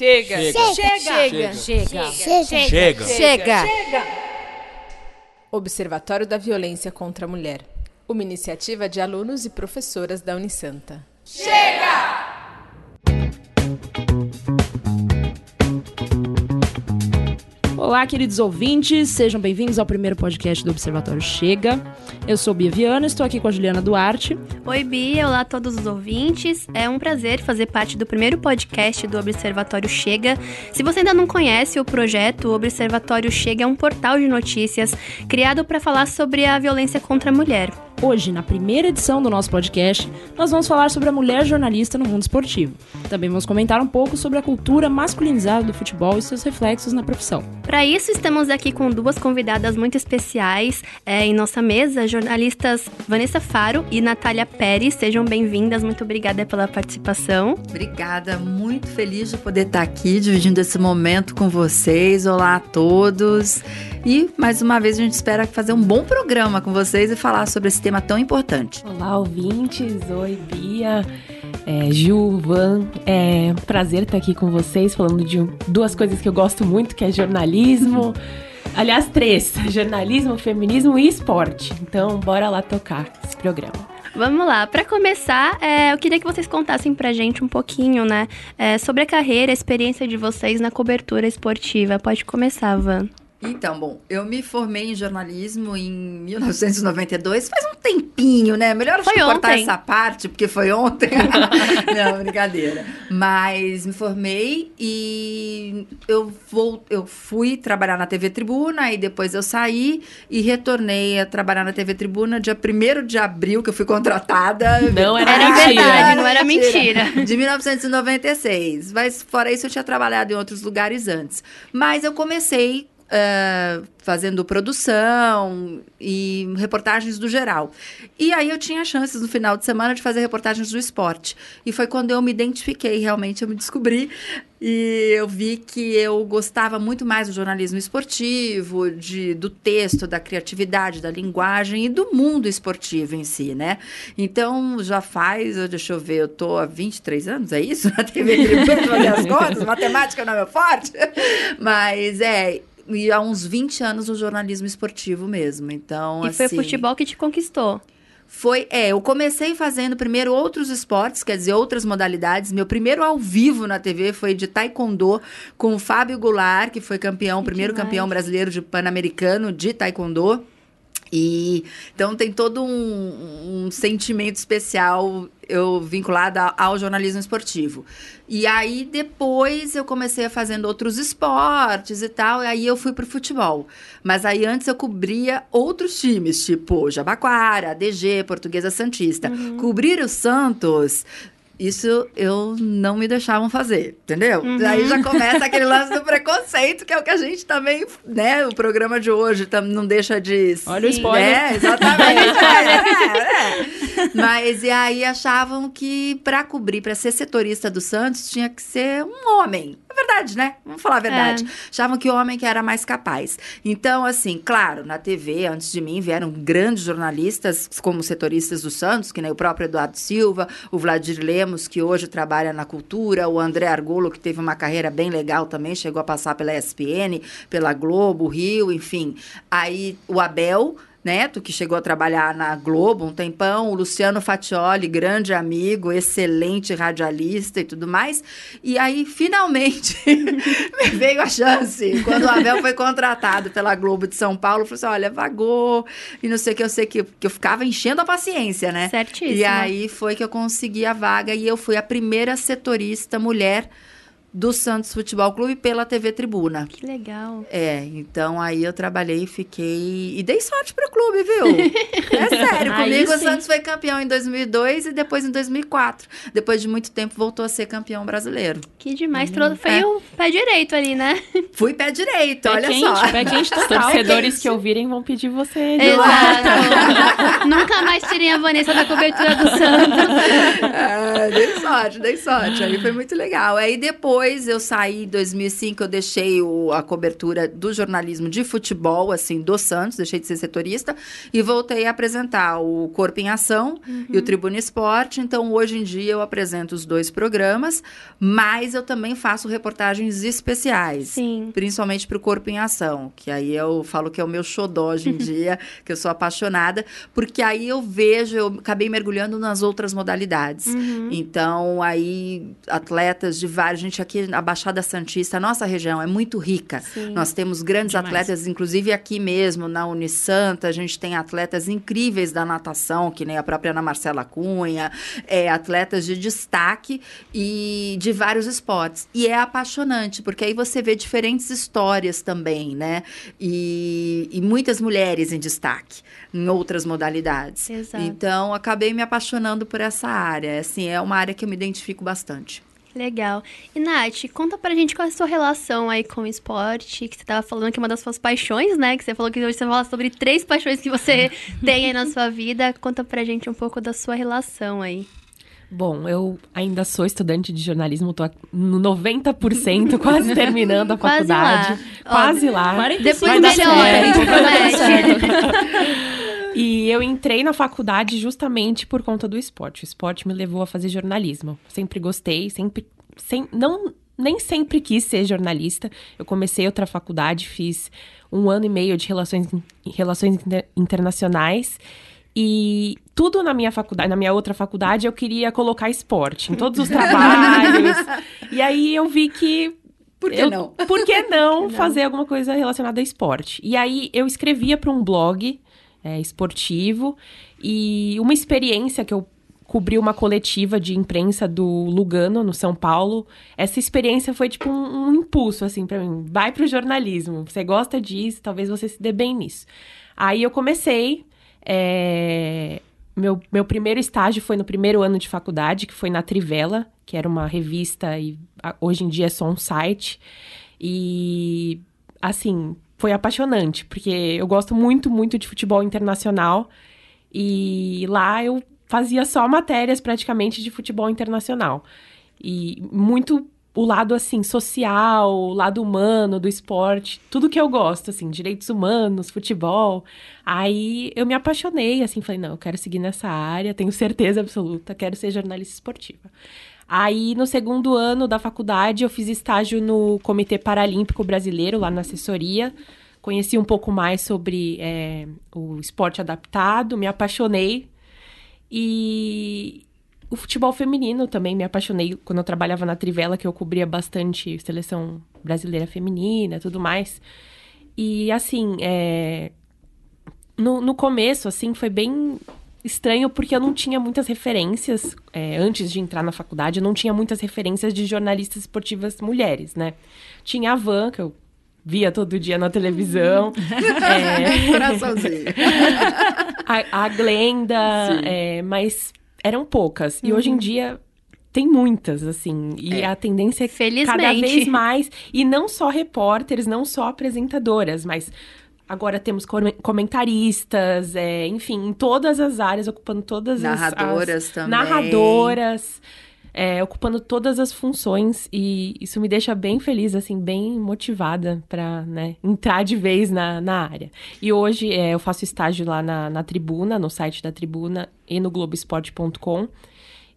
Chega. Chega. Chega. Chega. Chega. Chega. Observatório da Violência contra a Mulher. Uma iniciativa de alunos e professoras da Unisanta. Olá, queridos ouvintes, sejam bem-vindos ao primeiro podcast do Observatório Chega. Eu sou Bia Viana, estou aqui com a Juliana Duarte. Oi, Bia. Olá a todos os ouvintes. É um prazer fazer parte do primeiro podcast do Observatório Chega. Se você ainda não conhece o projeto, o Observatório Chega é um portal de notícias criado para falar sobre a violência contra a mulher. Hoje, na primeira edição do nosso podcast, nós vamos falar sobre a mulher jornalista no mundo esportivo. Também vamos comentar um pouco sobre a cultura masculinizada do futebol e seus reflexos na profissão. Para isso, estamos aqui com duas convidadas muito especiais é, em nossa mesa, jornalistas Vanessa Faro e Natália Pérez. Sejam bem-vindas, muito obrigada pela participação. Obrigada, muito feliz de poder estar aqui dividindo esse momento com vocês. Olá a todos. E mais uma vez a gente espera fazer um bom programa com vocês e falar sobre esse tema tão importante. Olá, ouvintes. Oi, Bia. É, Ju, Van, é prazer estar aqui com vocês falando de duas coisas que eu gosto muito, que é jornalismo. Aliás, três: jornalismo, feminismo e esporte. Então, bora lá tocar esse programa. Vamos lá, para começar, é, eu queria que vocês contassem pra gente um pouquinho, né, é, sobre a carreira, a experiência de vocês na cobertura esportiva. Pode começar, Van. Então, bom, eu me formei em jornalismo em 1992, faz um tempinho, né? Melhor Foi cortar ontem. essa parte, porque foi ontem. Não, brincadeira. Mas me formei e eu, vou, eu fui trabalhar na TV Tribuna e depois eu saí e retornei a trabalhar na TV Tribuna dia 1 de abril, que eu fui contratada. Não era, Era mentira. verdade, não era mentira. De 1996. Mas fora isso, eu tinha trabalhado em outros lugares antes. Mas eu comecei eh, fazendo produção e reportagens do geral. E aí eu tinha chances no final de semana de fazer reportagens do esporte. E foi quando eu me identifiquei, realmente eu me descobri. E eu vi que eu gostava muito mais do jornalismo esportivo, de, do texto, da criatividade, da linguagem e do mundo esportivo em si, né? Então, já faz, deixa eu ver, eu tô há 23 anos, é isso? Na TV fazer as contas, matemática não é meu forte. Mas é, e há uns 20 anos no jornalismo esportivo mesmo. Então, E foi o assim, futebol que te conquistou. foi, é, eu comecei fazendo primeiro outros esportes, quer dizer, outras modalidades. Meu primeiro ao vivo na TV foi de taekwondo com o Fábio Goulart, que foi campeão, primeiro demais. campeão brasileiro de pan-americano de taekwondo. E então tem todo um, um sentimento especial eu vinculado a- ao jornalismo esportivo. E aí depois eu comecei a fazendo outros esportes e tal, e aí eu fui pro futebol. Mas aí antes eu cobria outros times, tipo Jabaquara, DG, Portuguesa Santista. Cobrir o Santos isso eu não me deixavam fazer, entendeu? Aí já começa aquele lance do preconceito, que é o que a gente também, né? O programa de hoje tam- não deixa de. Olha o Sim. spoiler. É, exatamente. é, é. Mas e aí achavam que para cobrir, para ser setorista do Santos, tinha que ser um homem. É verdade, né? Vamos falar a verdade. Achavam que o homem que era mais capaz. Então, assim, claro, na TV, antes de mim, vieram grandes jornalistas como setoristas do Santos, que nem o próprio Eduardo Silva, o Vladir Lemos, que hoje trabalha na cultura, o André Argolo, que teve uma carreira bem legal também, chegou a passar pela ESPN, pela Globo, Rio, enfim. Aí o Abel, Neto, que chegou a trabalhar na Globo um tempão, o Luciano Fatioli, grande amigo, excelente radialista e tudo mais. E aí, finalmente, me veio a chance. Quando o Abel foi contratado pela Globo de São Paulo, falou assim: olha, vagou, e não sei o que, eu sei que, que eu ficava enchendo a paciência, né? Certíssimo. E aí foi que eu consegui a vaga e eu fui a primeira setorista mulher do Santos Futebol Clube pela TV Tribuna. Que legal. É, então aí eu trabalhei e fiquei. E dei sorte pro clube, viu? É sério, comigo o. Santos foi campeão em 2002 e depois em 2004. Depois de muito tempo voltou a ser campeão brasileiro. Que demais. Trou- Foi É. o pé direito ali, né? Fui pé direito, Pé olha quente, só. pé quente Os total. torcedores que ouvirem vão pedir você. Exato. Nunca mais tirem a Vanessa da cobertura do Santos. É, dei sorte, dei sorte. Aí foi muito legal. Aí depois depois eu saí em 2005, eu deixei o, a cobertura do jornalismo de futebol, assim, do Santos, deixei de ser setorista e voltei a apresentar o Corpo em Ação uhum. e o Tribuna Esporte. Então, hoje em dia eu apresento os dois programas, mas eu também faço reportagens especiais, Sim. principalmente para o Corpo em Ação, que aí eu falo que é o meu xodó hoje em dia, que eu sou apaixonada, porque aí eu vejo, eu acabei mergulhando nas outras modalidades. Uhum. Então, aí atletas de vários, gente aqui na Baixada Santista, a nossa região é muito rica. Sim. Nós temos grandes Demais. atletas, inclusive aqui mesmo na Unisanta, a gente tem atletas incríveis da natação, que nem a própria Ana Marcela Cunha, é, atletas de destaque e de vários esportes. E é apaixonante, porque aí você vê diferentes histórias também, né? E, e muitas mulheres em destaque em outras modalidades. Exato. Então, acabei me apaixonando por essa área. Assim, é uma área que eu me identifico bastante. Legal. E Nath, conta pra gente qual é a sua relação aí com o esporte, que você tava falando que é uma das suas paixões, né? Que você falou que hoje você fala sobre três paixões que você tem aí na sua vida. Conta pra gente um pouco da sua relação aí. Bom, eu ainda sou estudante de jornalismo, tô no 90%, quase terminando a faculdade. Quase lá. Quase lá. Depois melhora, E eu entrei na faculdade justamente por conta do esporte. O esporte me levou a fazer jornalismo. Sempre gostei, sempre. Sem, não, nem sempre quis ser jornalista. Eu comecei outra faculdade, fiz um ano e meio de relações, relações internacionais. E tudo na minha faculdade, na minha outra faculdade, eu queria colocar esporte em todos os trabalhos. e aí eu vi que por que eu, não? Por que não, não fazer alguma coisa relacionada a esporte? E aí eu escrevia para um blog é, esportivo e uma experiência que eu cobri uma coletiva de imprensa do Lugano, no São Paulo. Essa experiência foi tipo um, um impulso, assim, para mim. Vai pro jornalismo, você gosta disso, talvez você se dê bem nisso. Aí eu comecei é... Meu, meu primeiro estágio foi no primeiro ano de faculdade, que foi na Trivela, que era uma revista e hoje em dia é só um site. E, assim, foi apaixonante, porque eu gosto muito, muito de futebol internacional. E lá eu fazia só matérias praticamente de futebol internacional. E muito o lado assim social, o lado humano do esporte, tudo que eu gosto assim, direitos humanos, futebol. Aí eu me apaixonei assim, falei, não, eu quero seguir nessa área, tenho certeza absoluta, quero ser jornalista esportiva. Aí no segundo ano da faculdade eu fiz estágio no Comitê Paralímpico Brasileiro lá na assessoria. Conheci um pouco mais sobre é, o esporte adaptado, me apaixonei e o futebol feminino também me apaixonei quando eu trabalhava na Trivela, que eu cobria bastante seleção brasileira feminina tudo mais. E assim, é... no, no começo, assim, foi bem estranho porque eu não tinha muitas referências. É, antes de entrar na faculdade, eu não tinha muitas referências de jornalistas esportivas mulheres, né? Tinha a Van, que eu via todo dia na televisão. é... Coraçãozinho. a, a Glenda, é, mas eram poucas. Uhum. E hoje em uhum. dia tem muitas, assim. E é. a tendência é cada vez mais. E não só repórteres, não só apresentadoras, mas agora temos comentaristas, é, enfim, em todas as áreas, ocupando todas narradoras as. Narradoras também. Narradoras. É, ocupando todas as funções e isso me deixa bem feliz, assim, bem motivada para né, entrar de vez na, na área. E hoje é, eu faço estágio lá na, na Tribuna, no site da Tribuna e no Globoesporte.com.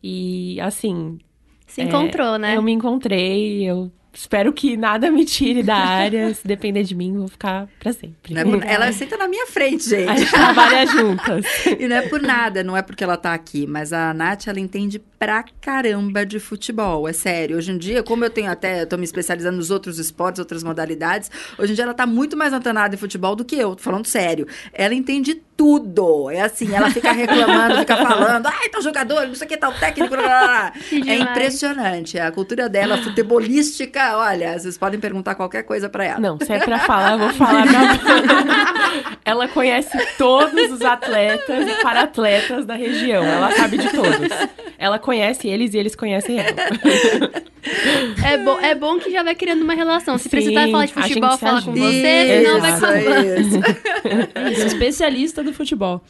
E assim. Se encontrou, é, né? Eu me encontrei, eu Espero que nada me tire da área. Se depender de mim, vou ficar pra sempre. É por... Ela senta na minha frente, gente. A gente trabalha juntas. e não é por nada, não é porque ela tá aqui, mas a Nath, ela entende pra caramba de futebol. É sério. Hoje em dia, como eu tenho até, eu tô me especializando nos outros esportes, outras modalidades, hoje em dia ela tá muito mais antenada em futebol do que eu, tô falando sério. Ela entende tudo. É assim, ela fica reclamando, fica falando, ai, tá jogador, não sei o que, tá o técnico. Blá, blá, blá. É impressionante. A cultura dela, futebolística, olha, vocês podem perguntar qualquer coisa para ela. Não, se é pra falar, eu vou falar pra Ela conhece todos os atletas e para-atletas da região. Ela sabe de todos. Ela conhece eles e eles conhecem ela. É bom, é bom que já vai criando uma relação. Se Sim, precisar falar de futebol, fala com você, senão vai falar. Isso. Especialista do futebol.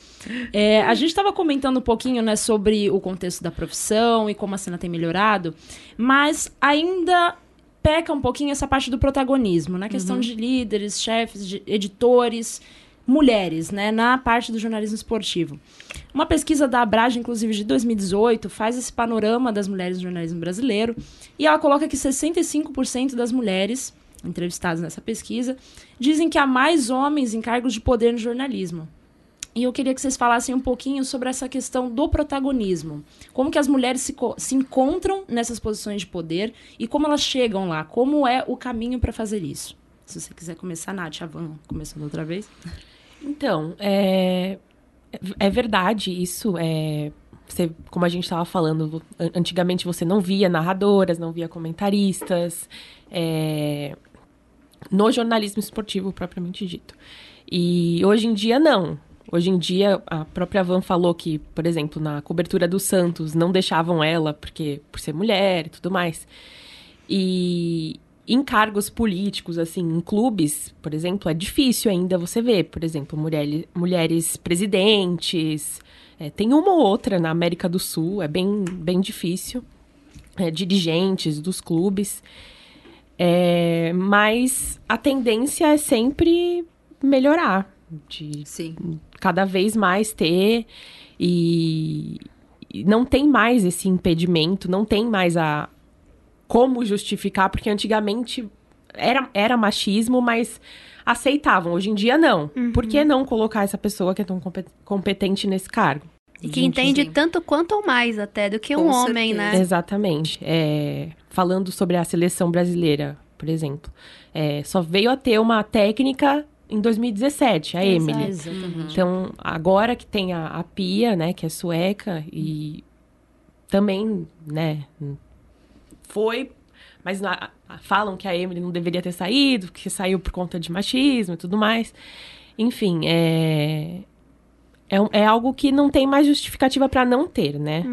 É, a gente estava comentando um pouquinho né, sobre o contexto da profissão e como a cena tem melhorado, mas ainda peca um pouquinho essa parte do protagonismo, na questão de líderes, chefes, de editores, mulheres, né, na parte do jornalismo esportivo. Uma pesquisa da Abrage, inclusive de 2018, faz esse panorama das mulheres no jornalismo brasileiro e ela coloca que 65% das mulheres entrevistadas nessa pesquisa dizem que há mais homens em cargos de poder no jornalismo. E eu queria que vocês falassem um pouquinho sobre essa questão do protagonismo. Como que as mulheres se, se encontram nessas posições de poder e como elas chegam lá. Como é o caminho para fazer isso. Se você quiser começar, Nath, a Van começando outra vez. Então, é, é verdade isso. É, você, como a gente estava falando, an- antigamente você não via narradoras, não via comentaristas, é, no jornalismo esportivo propriamente dito. E hoje em dia, não. Hoje em dia, a própria Van falou que, por exemplo, na cobertura do Santos, não deixavam ela porque por ser mulher e tudo mais. E em cargos políticos, assim, em clubes, por exemplo, é difícil ainda você ver, por exemplo, mulheres, mulheres presidentes. É, tem uma ou outra na América do Sul, é bem, bem difícil. É, dirigentes dos clubes. É, mas a tendência é sempre melhorar, de Sim. cada vez mais ter e, e não tem mais esse impedimento, não tem mais a como justificar, porque antigamente era, era machismo, mas aceitavam. Hoje em dia não. Por que não colocar essa pessoa que é tão compe- competente nesse cargo? E que Gente, entende sim. tanto quanto ou mais até do que um Com homem, certeza. né? Exatamente. É, falando sobre a seleção brasileira, por exemplo, é, só veio a ter uma técnica em 2017, a Emily. Exatamente. Então, agora que tem a, a Pia, né, que é sueca, e também, né, foi, mas na- falam que a Emily não deveria ter saído, que saiu por conta de machismo e tudo mais. Enfim, é, é, é algo que não tem mais justificativa para não ter, né?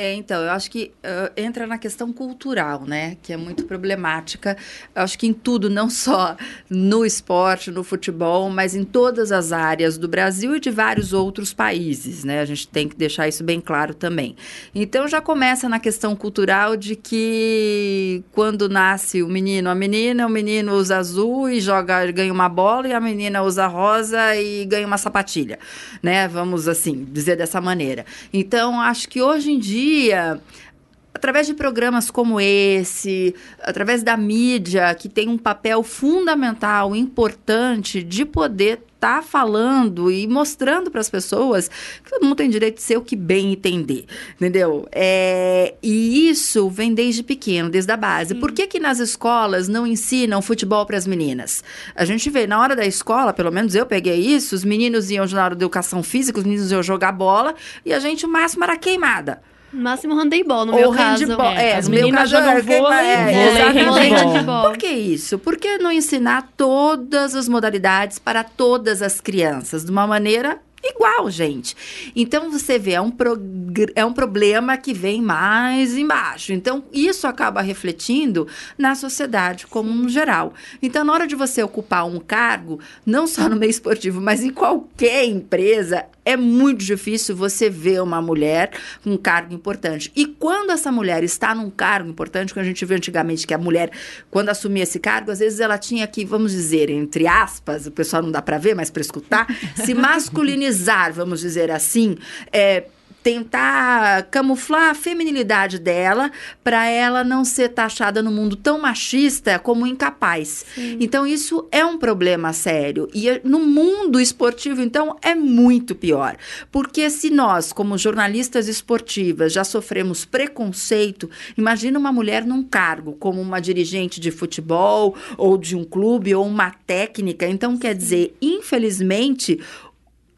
É, então, eu acho que ah, entra na questão cultural, né? Que é muito problemática. Eu acho que em tudo, não só no esporte, no futebol, mas em todas as áreas do Brasil e de vários outros países, né? A gente tem que deixar isso bem claro também. Então, já começa na questão cultural de que quando nasce o menino, a menina, o menino usa azul e joga, ganha uma bola, e a menina usa rosa e ganha uma sapatilha, né? Vamos assim, dizer dessa maneira. Então, acho que hoje em dia através de programas como esse, através da mídia, que tem um papel fundamental, importante, de poder estar falando e mostrando para as pessoas que todo mundo tem direito de ser o que bem entender, entendeu? É, e isso vem desde pequeno, desde a base. Por que que nas escolas não ensinam futebol para as meninas? A gente vê, na hora da escola, pelo menos eu peguei isso, os meninos iam na hora da educação física, os meninos iam jogar bola, e a gente, o máximo, era queimada. Máximo handebol, no Ou meu caso. handball, É, é, as meninas caso, jogam é, vôlei, é, vôlei. Por que isso? Por que não ensinar todas as modalidades para todas as crianças de uma maneira igual, gente? Então você vê, é um, é um problema que vem mais embaixo. Então isso acaba refletindo na sociedade como no geral. Então na hora de você ocupar um cargo, não só no meio esportivo, mas em qualquer empresa, é muito difícil você ver uma mulher com um cargo importante. E quando essa mulher está num cargo importante, que a gente viu antigamente que a mulher, quando assumia esse cargo, às vezes ela tinha que, vamos dizer, entre aspas, o pessoal não dá para ver, mas para escutar, se masculinizar, vamos dizer assim, é, tentar camuflar a feminilidade dela para ela não ser taxada no mundo tão machista como incapaz. Então isso é um problema sério e eh, no mundo esportivo então é muito pior, porque se nós como jornalistas esportivas já sofremos preconceito, imagina uma mulher num cargo como uma dirigente de futebol ou de um clube ou uma técnica. Então quer dizer, infelizmente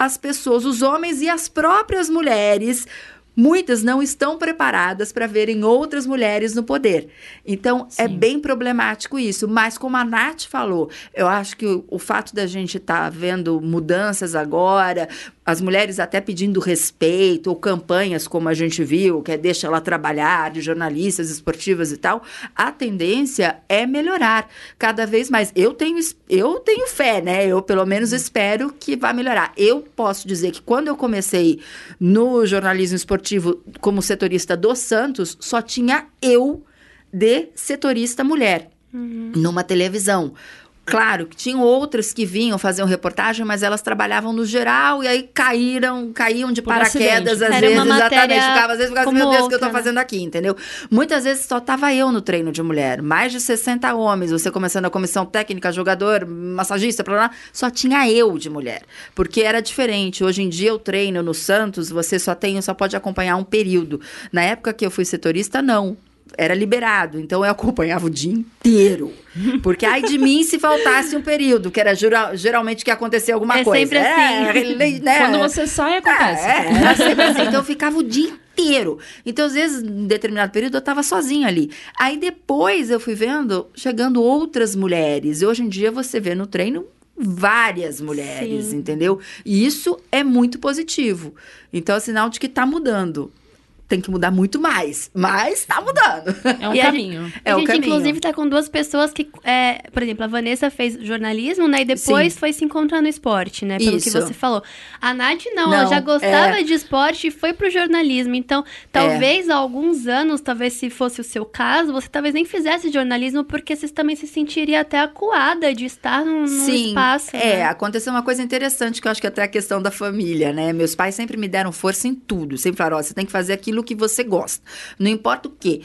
as pessoas, os homens e as próprias mulheres, muitas não estão preparadas para verem outras mulheres no poder. Então, é bem problemático isso. Mas, como a Nath falou, eu acho que o, o fato da gente estar vendo mudanças agora, as mulheres até pedindo respeito, ou campanhas como a gente viu, que é deixa ela trabalhar, de jornalistas esportivas e tal, a tendência é melhorar cada vez mais. Eu tenho, eu tenho fé, né? Eu, pelo menos, espero que vá melhorar. Eu posso dizer que quando eu comecei no jornalismo esportivo como setorista do Santos, só tinha eu de setorista mulher numa televisão. Claro que tinham outras que vinham fazer uma reportagem, mas elas trabalhavam no geral e aí caíram, caíam de Por paraquedas acidente. às Era vezes, exatamente. Ficava às vezes, ficava assim, meu Deus, o que eu outra, né? fazendo aqui, entendeu? Muitas vezes só tava eu no treino de mulher, mais de 60 homens, você começando a comissão técnica, jogador, massagista, blá, blá, só tinha eu de mulher, porque era diferente. Hoje em dia eu treino no Santos, você só tem, só pode acompanhar um período. Na época que eu fui setorista, não era liberado, então eu acompanhava o dia inteiro. Porque ai de mim se faltasse um período, que era jura- geralmente que acontecia alguma É coisa. sempre assim. É, né? Quando você sai, acontece. É, é, era sempre assim. Então eu ficava o dia inteiro. Então, às vezes, em determinado período, eu estava sozinha ali. Aí depois eu fui vendo, chegando outras mulheres. E hoje em dia você vê no treino várias mulheres, Sim. entendeu? E isso é muito positivo. Então é sinal de que está mudando. Tem que mudar muito mais, mas está mudando. É um E a caminho. É a gente, caminho. inclusive, tá com duas pessoas que, é, por exemplo, a Vanessa fez jornalismo, né? E depois Sim. foi se encontrar no esporte, né? Pelo que Isso. você falou. A Nath não, ela Não, já gostava é. de esporte e foi pro jornalismo. Então, talvez há alguns anos, talvez se fosse o seu caso, você talvez nem fizesse jornalismo, porque você também se sentiria até acuada de estar num, num Sim, espaço. é, né? aconteceu uma coisa interessante que eu acho que até a questão da família, né? Meus pais sempre me deram força em tudo, sempre falaram, ó, você tem que fazer aquilo que você gosta, não importa o quê.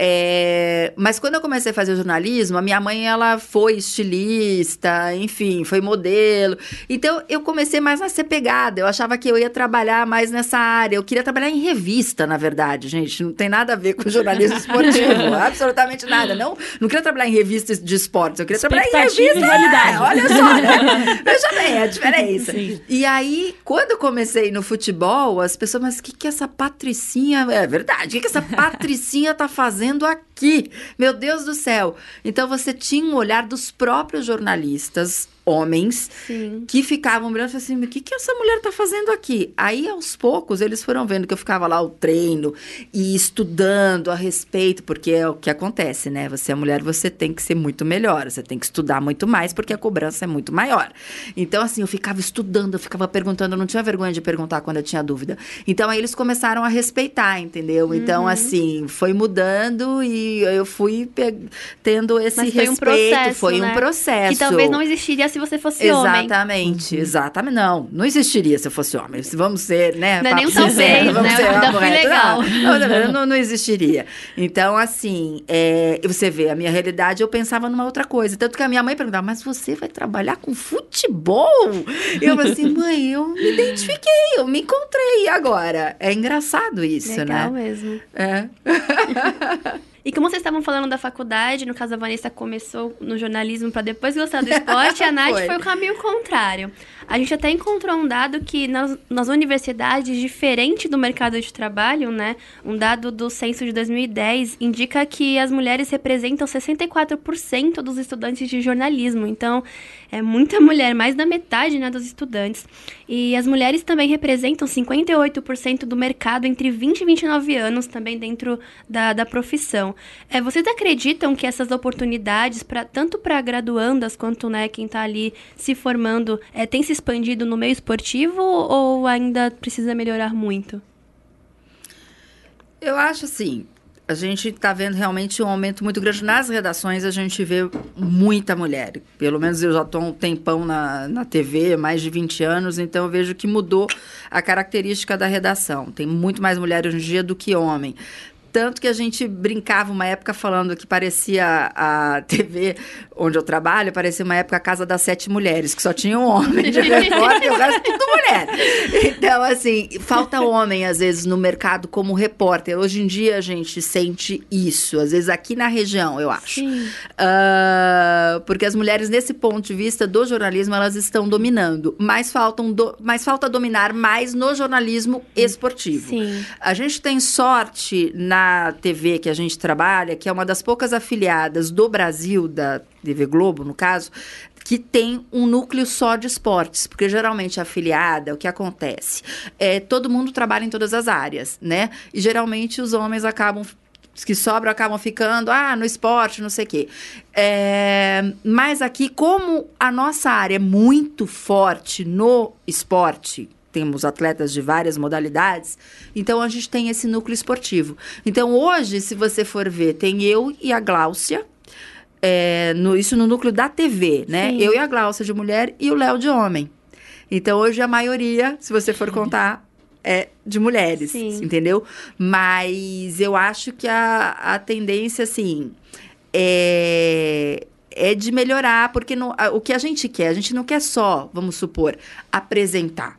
É, mas quando eu comecei a fazer jornalismo, a minha mãe ela foi estilista, enfim, foi modelo. Então eu comecei mais a ser pegada. Eu achava que eu ia trabalhar mais nessa área. Eu queria trabalhar em revista, na verdade, gente. Não tem nada a ver com jornalismo esportivo, absolutamente nada. Não, não queria trabalhar em revistas de esportes. Eu queria trabalhar em revista. realidade. É, olha só, né? Veja bem a diferença. Sim. E aí, quando eu comecei no futebol, as pessoas, mas o que, que essa Patricinha. É verdade, o que, que essa Patricinha tá fazendo aqui? Meu Deus do céu. Então você tinha um olhar dos próprios jornalistas, homens, Sim. que ficavam olhando e falavam assim: "Mas o que, que essa mulher tá fazendo aqui? Aí, aos poucos, eles foram vendo que eu ficava lá o treino e estudando a respeito, porque é o que acontece, né? Você é mulher, você tem que ser muito melhor, você tem que estudar muito mais, porque a cobrança é muito maior. Então, assim, eu ficava estudando, eu ficava perguntando, eu não tinha vergonha de perguntar quando eu tinha dúvida. Então, aí eles começaram a respeitar, entendeu? Então, Uhum. assim, foi mudando e eu fui tendo esse Mas foi um respeito. processo, foi né? um processo. Que talvez não existiria se você fosse homem. Exatamente, exatamente. Não, não existiria se eu fosse homem. Se Vamos ser, né? Não é nem um talvez, vamos né? ser Ainda fui legal. Não, não, não, não existiria. Então, assim, é, você vê, a minha realidade, eu pensava numa outra coisa. Tanto que a minha mãe perguntava, mas você vai trabalhar com futebol? Eu falei assim, mãe, eu me identifiquei, eu me encontrei agora. É engraçado isso, Legal né? mesmo. É. E como vocês estavam falando da faculdade, no caso a Vanessa começou no jornalismo para depois gostar do esporte, a Nath Foi. foi. o caminho contrário. A gente até encontrou um dado que nas, nas universidades, diferente do mercado de trabalho, né? Um dado do censo de 2010 indica que as mulheres representam 64% dos estudantes de jornalismo. Então, é muita mulher, mais da metade né, dos estudantes. E as mulheres também representam 58% do mercado entre 20 e 29 anos, também dentro da, da profissão. É, vocês acreditam que essas oportunidades, pra, tanto para graduandas quanto né, quem está ali se formando, é, tem se expandido no meio esportivo ou ainda precisa melhorar muito? Eu acho assim, a gente está vendo realmente um aumento muito grande. Nas redações, a gente vê muita mulher. Pelo menos eu já estou um tempão na, na TV, mais de 20 anos, então eu vejo que mudou a característica da redação. Tem muito mais mulher hoje em dia do que homem. Tanto que a gente brincava uma época falando que parecia a TV onde eu trabalho, parecia uma época a Casa das Sete Mulheres, que só tinha um homem de repórter e o resto tudo mulher. Então, assim, falta homem, às vezes, no mercado como repórter. Hoje em dia a gente sente isso, às vezes aqui na região, eu acho. Ah, porque as mulheres, nesse ponto de vista do jornalismo, elas estão dominando. Mas, faltam do- mas falta dominar mais no jornalismo esportivo. Sim. A gente tem sorte na TV que a gente trabalha, que é uma das poucas afiliadas do Brasil, da TV Globo, no caso, que tem um núcleo só de esportes, porque geralmente a afiliada, o que acontece? É, todo mundo trabalha em todas as áreas, né? E geralmente os homens acabam os que sobram acabam ficando, ah, no esporte, não sei o quê. É, mas aqui, como a nossa área é muito forte no esporte, temos atletas de várias modalidades, então a gente tem esse núcleo esportivo. Então hoje, se você for ver, tem eu e a Gláucia, é, no, isso no núcleo da TV, né? Sim. Eu e a Gláucia de mulher e o Léo de homem. Então hoje a maioria, se você for contar, é de mulheres, Sim. entendeu? Mas eu acho que a, a tendência, assim, é, é de melhorar, porque não- a- o que a gente quer, a gente não quer só, vamos supor, apresentar.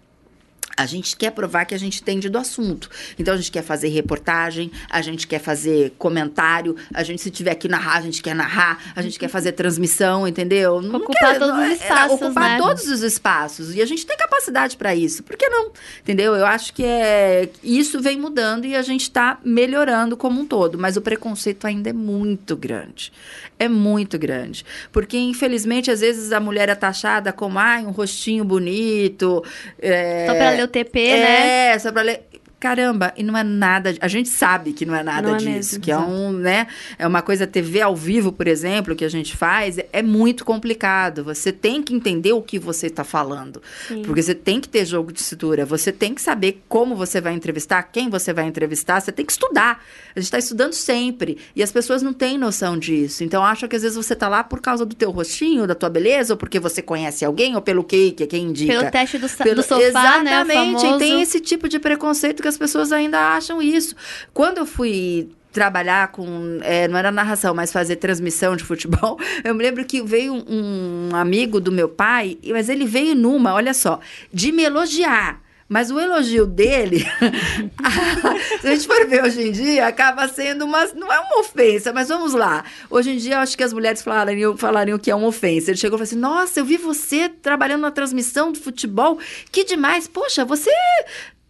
A gente quer provar que a gente entende do assunto. Então a gente quer fazer reportagem, a gente quer fazer comentário, a gente se tiver que narrar, a gente quer narrar, a gente quer fazer transmissão, entendeu? Não Ocupar quer- todos os é, é, espaços, Ocupar né? todos os espaços. E a gente tem capacidade para isso. Por que não? Entendeu? Eu acho que é isso vem mudando e a gente está melhorando como um todo, mas o preconceito ainda é muito grande. É muito grande. Porque, infelizmente, às vezes a mulher é taxada como ai, um rostinho bonito. é, Só pra ler o TP, né? é, só pra ler. Caramba, e não é nada. A gente sabe que não é nada Não é disso. mesmo, que é um, né? É uma coisa TV ao vivo, por exemplo, que a gente faz, é muito complicado. Você tem que entender o que você está falando. Sim. Porque você tem que ter jogo de cintura. Você tem que saber como você vai entrevistar, quem você vai entrevistar. Você tem que estudar. A gente está estudando sempre. E as pessoas não têm noção disso. Então, acham que às vezes você está lá por causa do teu rostinho, da tua beleza, ou porque você conhece alguém, ou pelo que, que é quem indica. Pelo teste do, Pelo- do sofá, né? Exatamente, famoso. e tem esse tipo de preconceito que as pessoas ainda acham isso. Quando eu fui trabalhar com, é, não era narração, mas fazer transmissão de futebol, eu me lembro que veio um, amigo do meu pai, mas ele veio numa, olha só, de me elogiar. Mas o elogio dele, se a gente for ver hoje em dia, acaba sendo uma. Não é uma ofensa, mas vamos lá. Hoje em dia, eu acho que as mulheres falariam, falariam que é uma ofensa. Ele chegou e falou assim: Nossa, eu vi você trabalhando na transmissão do futebol. Que demais. Poxa, você.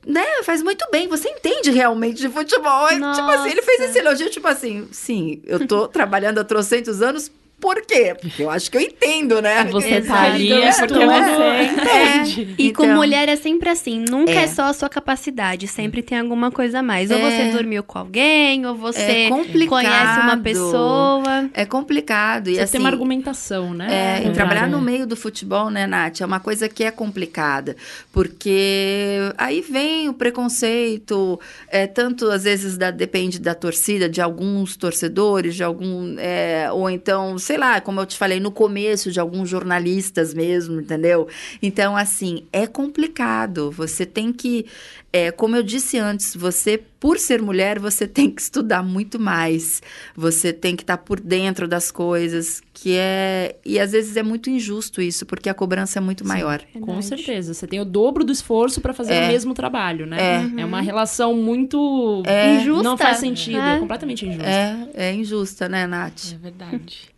Né, faz muito bem, você entende realmente de futebol. Aí, Tipo assim, ele fez Nossa. esse elogio, tipo assim, sim, eu tô trabalhando há trocentos anos, por quê? Porque eu acho que eu entendo, né? Você Exato. tá ali é porque você é. entende. E com Então- mulher é sempre assim, nunca é. É. só a sua capacidade, sempre tem alguma coisa a mais. Ou É. você dormiu com alguém, ou você É conhece uma pessoa. É complicado. E Você assim, tem uma argumentação, né? É, e É trabalhar no meio do futebol, né, Nath, é uma coisa que é complicada, porque aí vem o preconceito, é, tanto às vezes da, depende da torcida, de alguns torcedores, de algum, é, ou então, sei lá, como eu te falei no começo, de alguns jornalistas mesmo, entendeu? Então, assim, é complicado, você tem que, é, como eu disse antes, você, por ser mulher, você tem que estudar muito mais, você tem que estar por dentro das coisas, que é. E às vezes é muito injusto isso, porque a cobrança é muito maior. Com Verdade. certeza. Você tem o dobro do esforço pra fazer É. o mesmo trabalho, né? É. É uma relação muito. Injusta. Não faz sentido. É, É. completamente injusta. É, é injusta, né, Nath? É verdade.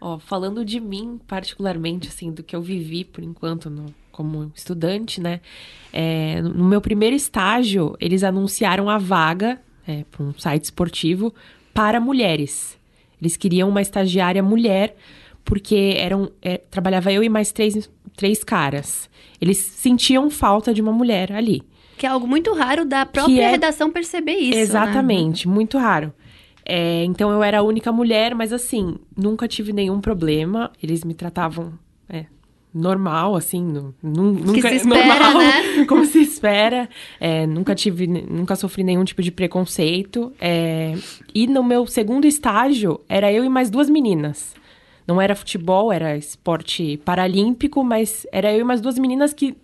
Ó, falando de mim, particularmente, assim, do que eu vivi por enquanto no- como estudante, né? É, no meu primeiro estágio, eles anunciaram a vaga é, para um site esportivo para mulheres. Eles queriam uma estagiária mulher, porque eram é, trabalhava eu e mais três, três caras. Eles sentiam falta de uma mulher ali. Que é algo muito raro da própria é- redação perceber isso. né? Exatamente, muito raro. É, então eu era a única mulher, mas assim, nunca tive nenhum problema. Eles me tratavam é, normal, assim, nu- nu- nunca se espera, normal, né? como se espera. É, nunca tive, nunca sofri nenhum tipo de preconceito. É, e no meu segundo estágio era eu e mais duas meninas. Não era futebol, era esporte paralímpico, mas era eu e mais duas meninas que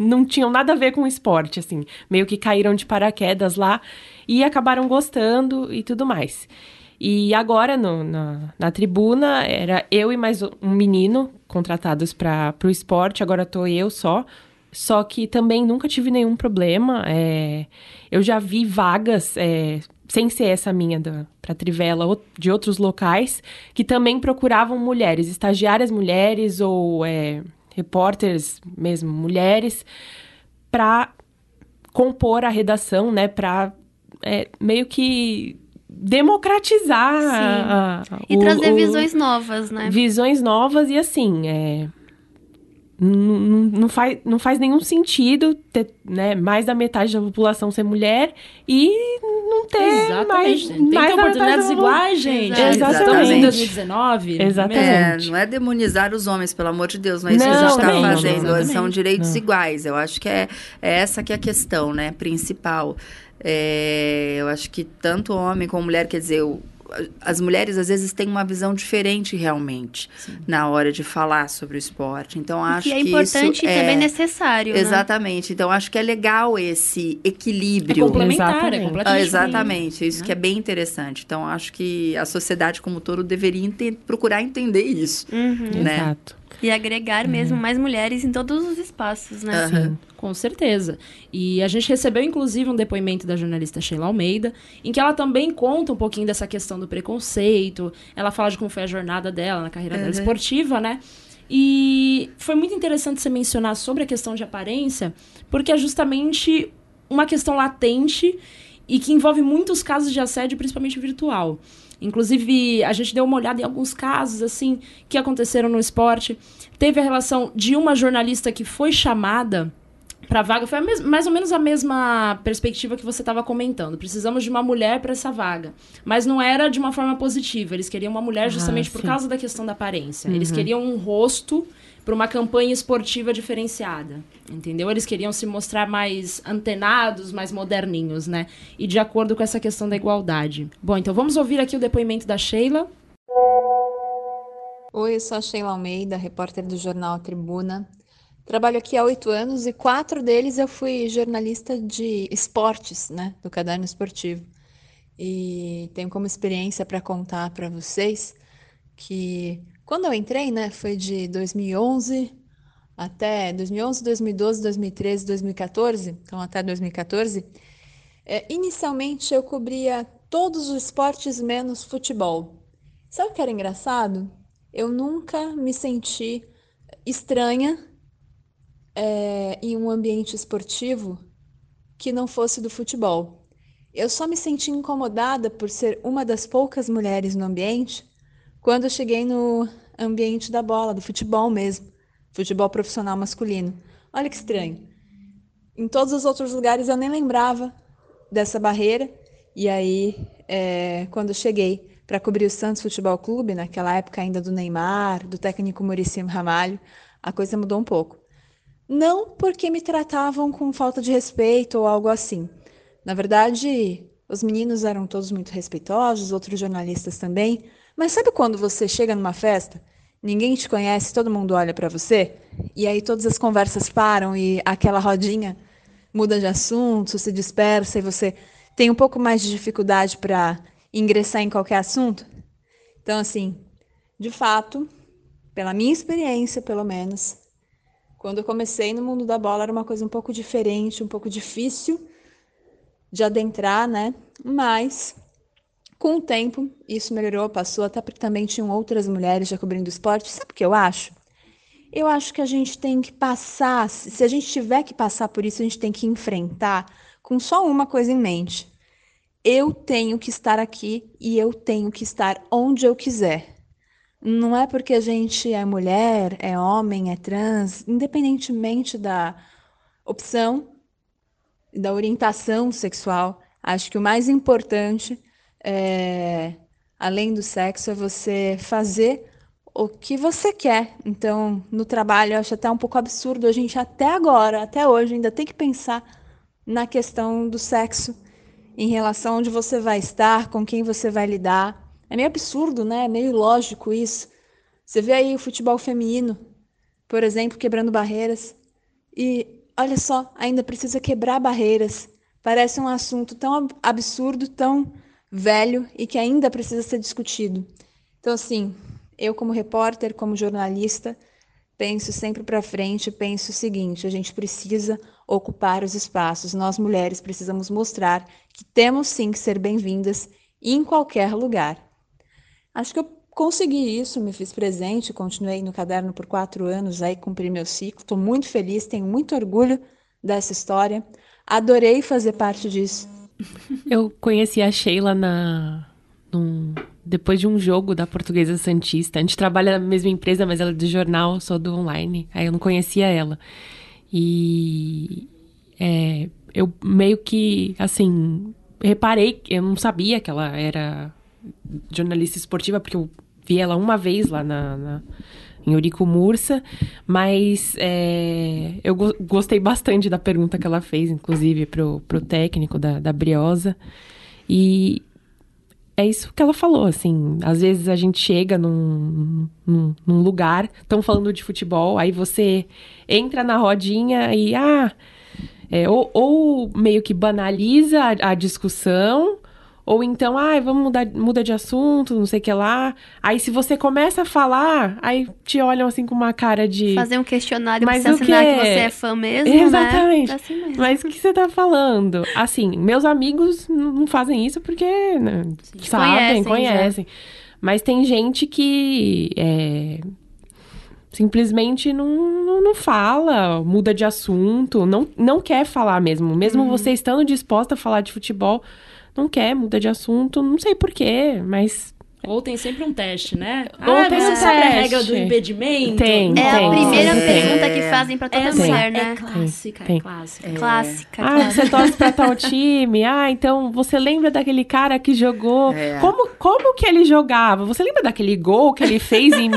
não tinham nada a ver com esporte, assim. Meio que caíram de paraquedas lá e acabaram gostando e tudo mais. E agora, no- na, na tribuna, era eu e mais um menino contratados para o esporte. Agora tô eu só. Só que também nunca tive nenhum problema. é, eu já vi vagas, é, sem ser essa minha para Trivela, de outros locais, que também procuravam mulheres, estagiárias mulheres ou é, repórteres mesmo mulheres, para compor a redação, né? Para meio que democratizar a- a- E o- trazer o- visões novas, né? visões novas e assim, é, não, não, faz, não faz nenhum sentido ter né, mais da metade da população ser mulher e não ter Exatamente. mais, Tem mais oportunidades iguais, gente. Exatamente. Estamos em 2019. Exatamente. É, não é demonizar os homens, pelo amor de Deus, não é isso Não, que a gente está fazendo. exatamente. São direitos Não. iguais. Eu acho que é, é essa que é a questão, né, principal. É, eu acho que tanto homem como mulher, quer dizer, o- as mulheres às vezes têm uma visão diferente realmente na hora de falar sobre o esporte. Então acho que é que importante e é também necessário, né? Exatamente. Então acho que é legal esse É equilíbrio. complementar, é Exatamente. completamente Ah, diferente. exatamente, isso que é bem interessante. Então, acho que a sociedade como um todo deveria enten- procurar entender isso. Uhum. né? Exato. E agregar mesmo mais mulheres em todos os espaços, né? Aham. Com certeza. E a gente recebeu, inclusive, um depoimento da jornalista Sheila Almeida, em que ela também conta um pouquinho dessa questão do preconceito. Ela fala de como foi a jornada dela na carreira dela esportiva, né? E foi muito interessante você mencionar sobre a questão de aparência, porque é justamente uma questão latente e que envolve muitos casos de assédio, principalmente virtual. Inclusive, a gente deu uma olhada em alguns casos, assim, que aconteceram no esporte. Teve a relação de uma jornalista que foi chamada para vaga. Foi mais ou menos a mesma perspectiva que você estava comentando. Precisamos de uma mulher para essa vaga. Mas não era de uma forma positiva. Eles queriam uma mulher justamente por sim. causa da questão da aparência. Eles queriam um rosto para uma campanha esportiva diferenciada. Entendeu? Eles queriam se mostrar mais antenados, mais moderninhos, né? E de acordo com essa questão da igualdade. Bom, então vamos ouvir aqui o depoimento da Sheila. Oi, eu sou a Sheila Almeida, repórter do jornal Tribuna. Trabalho aqui há oito anos e quatro deles eu fui jornalista de esportes, né, do Caderno Esportivo. E tenho como experiência para contar para vocês que quando eu entrei, né, foi de 2011 até 2011, 2012, 2013, 2014, então até 2014. É, inicialmente eu cobria todos os esportes menos futebol. Sabe o que era engraçado? Eu nunca me senti estranha é, em um ambiente esportivo que não fosse do futebol. Eu só me senti incomodada por ser uma das poucas mulheres no ambiente quando eu cheguei no ambiente da bola, do futebol mesmo, futebol profissional masculino. Olha que estranho. Em todos os outros lugares eu nem lembrava dessa barreira, e aí, é, quando eu cheguei para cobrir o Santos Futebol Clube, naquela época ainda do Neymar, do técnico Muricy Ramalho, a coisa mudou um pouco. Não porque me tratavam com falta de respeito ou algo assim. Na verdade, os meninos eram todos muito respeitosos, outros jornalistas também. Mas sabe quando você chega numa festa, ninguém te conhece, todo mundo olha para você, e aí todas as conversas param e aquela rodinha muda de assunto, se dispersa e você tem um pouco mais de dificuldade para ingressar em qualquer assunto? Então, assim, de fato, pela minha experiência, pelo menos, quando eu comecei no mundo da bola era uma coisa um pouco diferente, um pouco difícil de adentrar, né? Mas com o tempo isso melhorou, passou, até porque também tinham outras mulheres já cobrindo esporte. Sabe o que eu acho? Eu acho que a gente tem que passar, se a gente tiver que passar por isso, a gente tem que enfrentar com só uma coisa em mente. Eu tenho que estar aqui e eu tenho que estar onde eu quiser. Não é porque a gente é mulher, é homem, é trans, independentemente da opção, da orientação sexual, acho que o mais importante, é, além do sexo, é você fazer o que você quer. Então, no trabalho, eu acho até um pouco absurdo a gente, até agora, até hoje, ainda tem que pensar na questão do sexo em relação a onde você vai estar, com quem você vai lidar. É meio absurdo, né? É meio lógico isso. Você vê aí o futebol feminino, por exemplo, quebrando barreiras. E olha só, ainda precisa quebrar barreiras. Parece um assunto tão absurdo, tão velho e que ainda precisa ser discutido. Então, assim, eu como repórter, como jornalista, penso sempre para frente, penso o seguinte: a gente precisa ocupar os espaços. Nós mulheres precisamos mostrar que temos sim que ser bem-vindas em qualquer lugar. Acho que eu consegui isso, me fiz presente, continuei no caderno por quatro anos, aí cumpri meu ciclo. Estou muito feliz, tenho muito orgulho dessa história. Adorei fazer parte disso. Eu conheci a Sheila na, num, depois de um jogo da Portuguesa Santista. A gente trabalha na mesma empresa, mas ela é do jornal, sou do online. Aí eu não conhecia ela. E é, eu meio que, assim, reparei, eu não sabia que ela era jornalista esportiva, porque eu vi ela uma vez lá na, na em Eurico Mursa, mas é, eu go gostei bastante da pergunta que ela fez, inclusive, pro, pro técnico da, da Briosa. E é isso que ela falou, assim, às vezes a gente chega num, num, num lugar, estão falando de futebol, aí você entra na rodinha e, ah, é, ou, ou, meio que banaliza a, a discussão, ou então, ai, ah, vamos mudar muda de assunto, não sei o que lá. Aí se você começa a falar, aí te olham assim com uma cara de. Fazer um questionário Mas pra assinar que, que você é fã mesmo. Né? Exatamente. Né? Assim mesmo. Mas o que você tá falando? Assim, meus amigos não fazem isso porque né, sabem, conhecem. conhecem. Mas tem gente que. É, simplesmente não, não, não, fala, muda de assunto, não, não quer falar mesmo. Mesmo uhum. você estando disposta a falar de futebol, não quer, muda de assunto, não sei porquê, mas ou tem sempre um teste, né? Ou ah, tem você um sabe a regra do impedimento? Tem, É tem, a primeira tem. pergunta que fazem pra toda Essa mulher, né? É clássica, Tem. é clássica. É. Clássica. Ah, você torce pra tal time. Ah, então você lembra daquele cara que jogou. É. Como, como que ele jogava? Você lembra daquele gol que ele fez em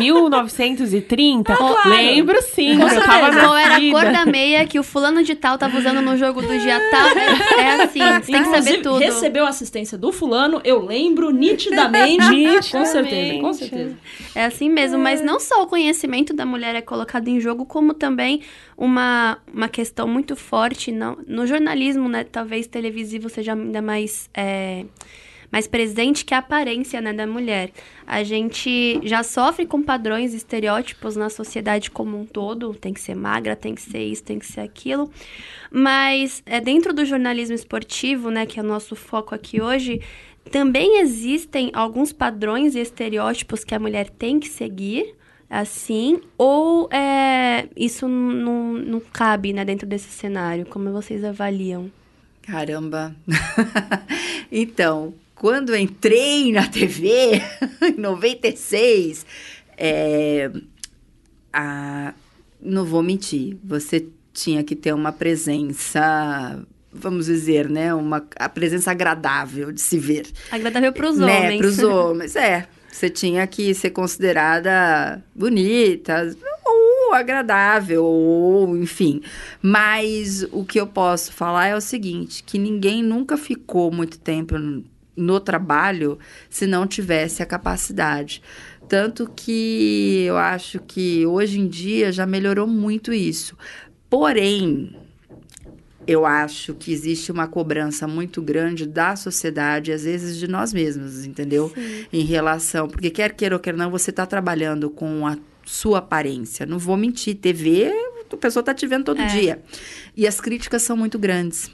1930? claro. Lembro sim. Com eu tava. Qual era a cor da meia que o fulano de tal tava usando no jogo do dia tal? É, é assim, você tem que saber tudo. recebeu assistência do fulano, eu lembro nitidamente. Com certeza, com certeza. É assim mesmo, mas não só o conhecimento da mulher é colocado em jogo, como também uma, uma questão muito forte não, no jornalismo, né? Talvez televisivo seja ainda mais. é, mais presente que a aparência né, da mulher. A gente já sofre com padrões, estereótipos na sociedade como um todo. Tem que ser magra, tem que ser isso, tem que ser aquilo. Mas é dentro do jornalismo esportivo, né, que é o nosso foco aqui hoje, também existem alguns padrões e estereótipos que a mulher tem que seguir, assim, ou é, isso não, não cabe né, dentro desse cenário? Como vocês avaliam? Caramba! então, quando entrei na TV, em 96, é, a, não vou mentir, você tinha que ter uma presença, vamos dizer, né? Uma a presença agradável de se ver. Agradável para os né? homens. Para os homens, é. Você tinha que ser considerada bonita ou agradável, ou enfim. Mas o que eu posso falar é o seguinte: que ninguém nunca ficou muito tempo no- no trabalho se não tivesse a capacidade. Tanto que eu acho que hoje em dia já melhorou muito isso. Porém, eu acho que existe uma cobrança muito grande da sociedade, às vezes de nós mesmos, entendeu? Em relação. Porque quer queira ou quer não, você está trabalhando com a sua aparência. Não vou mentir, TV, a pessoa está te vendo todo É. dia. E as críticas são muito grandes.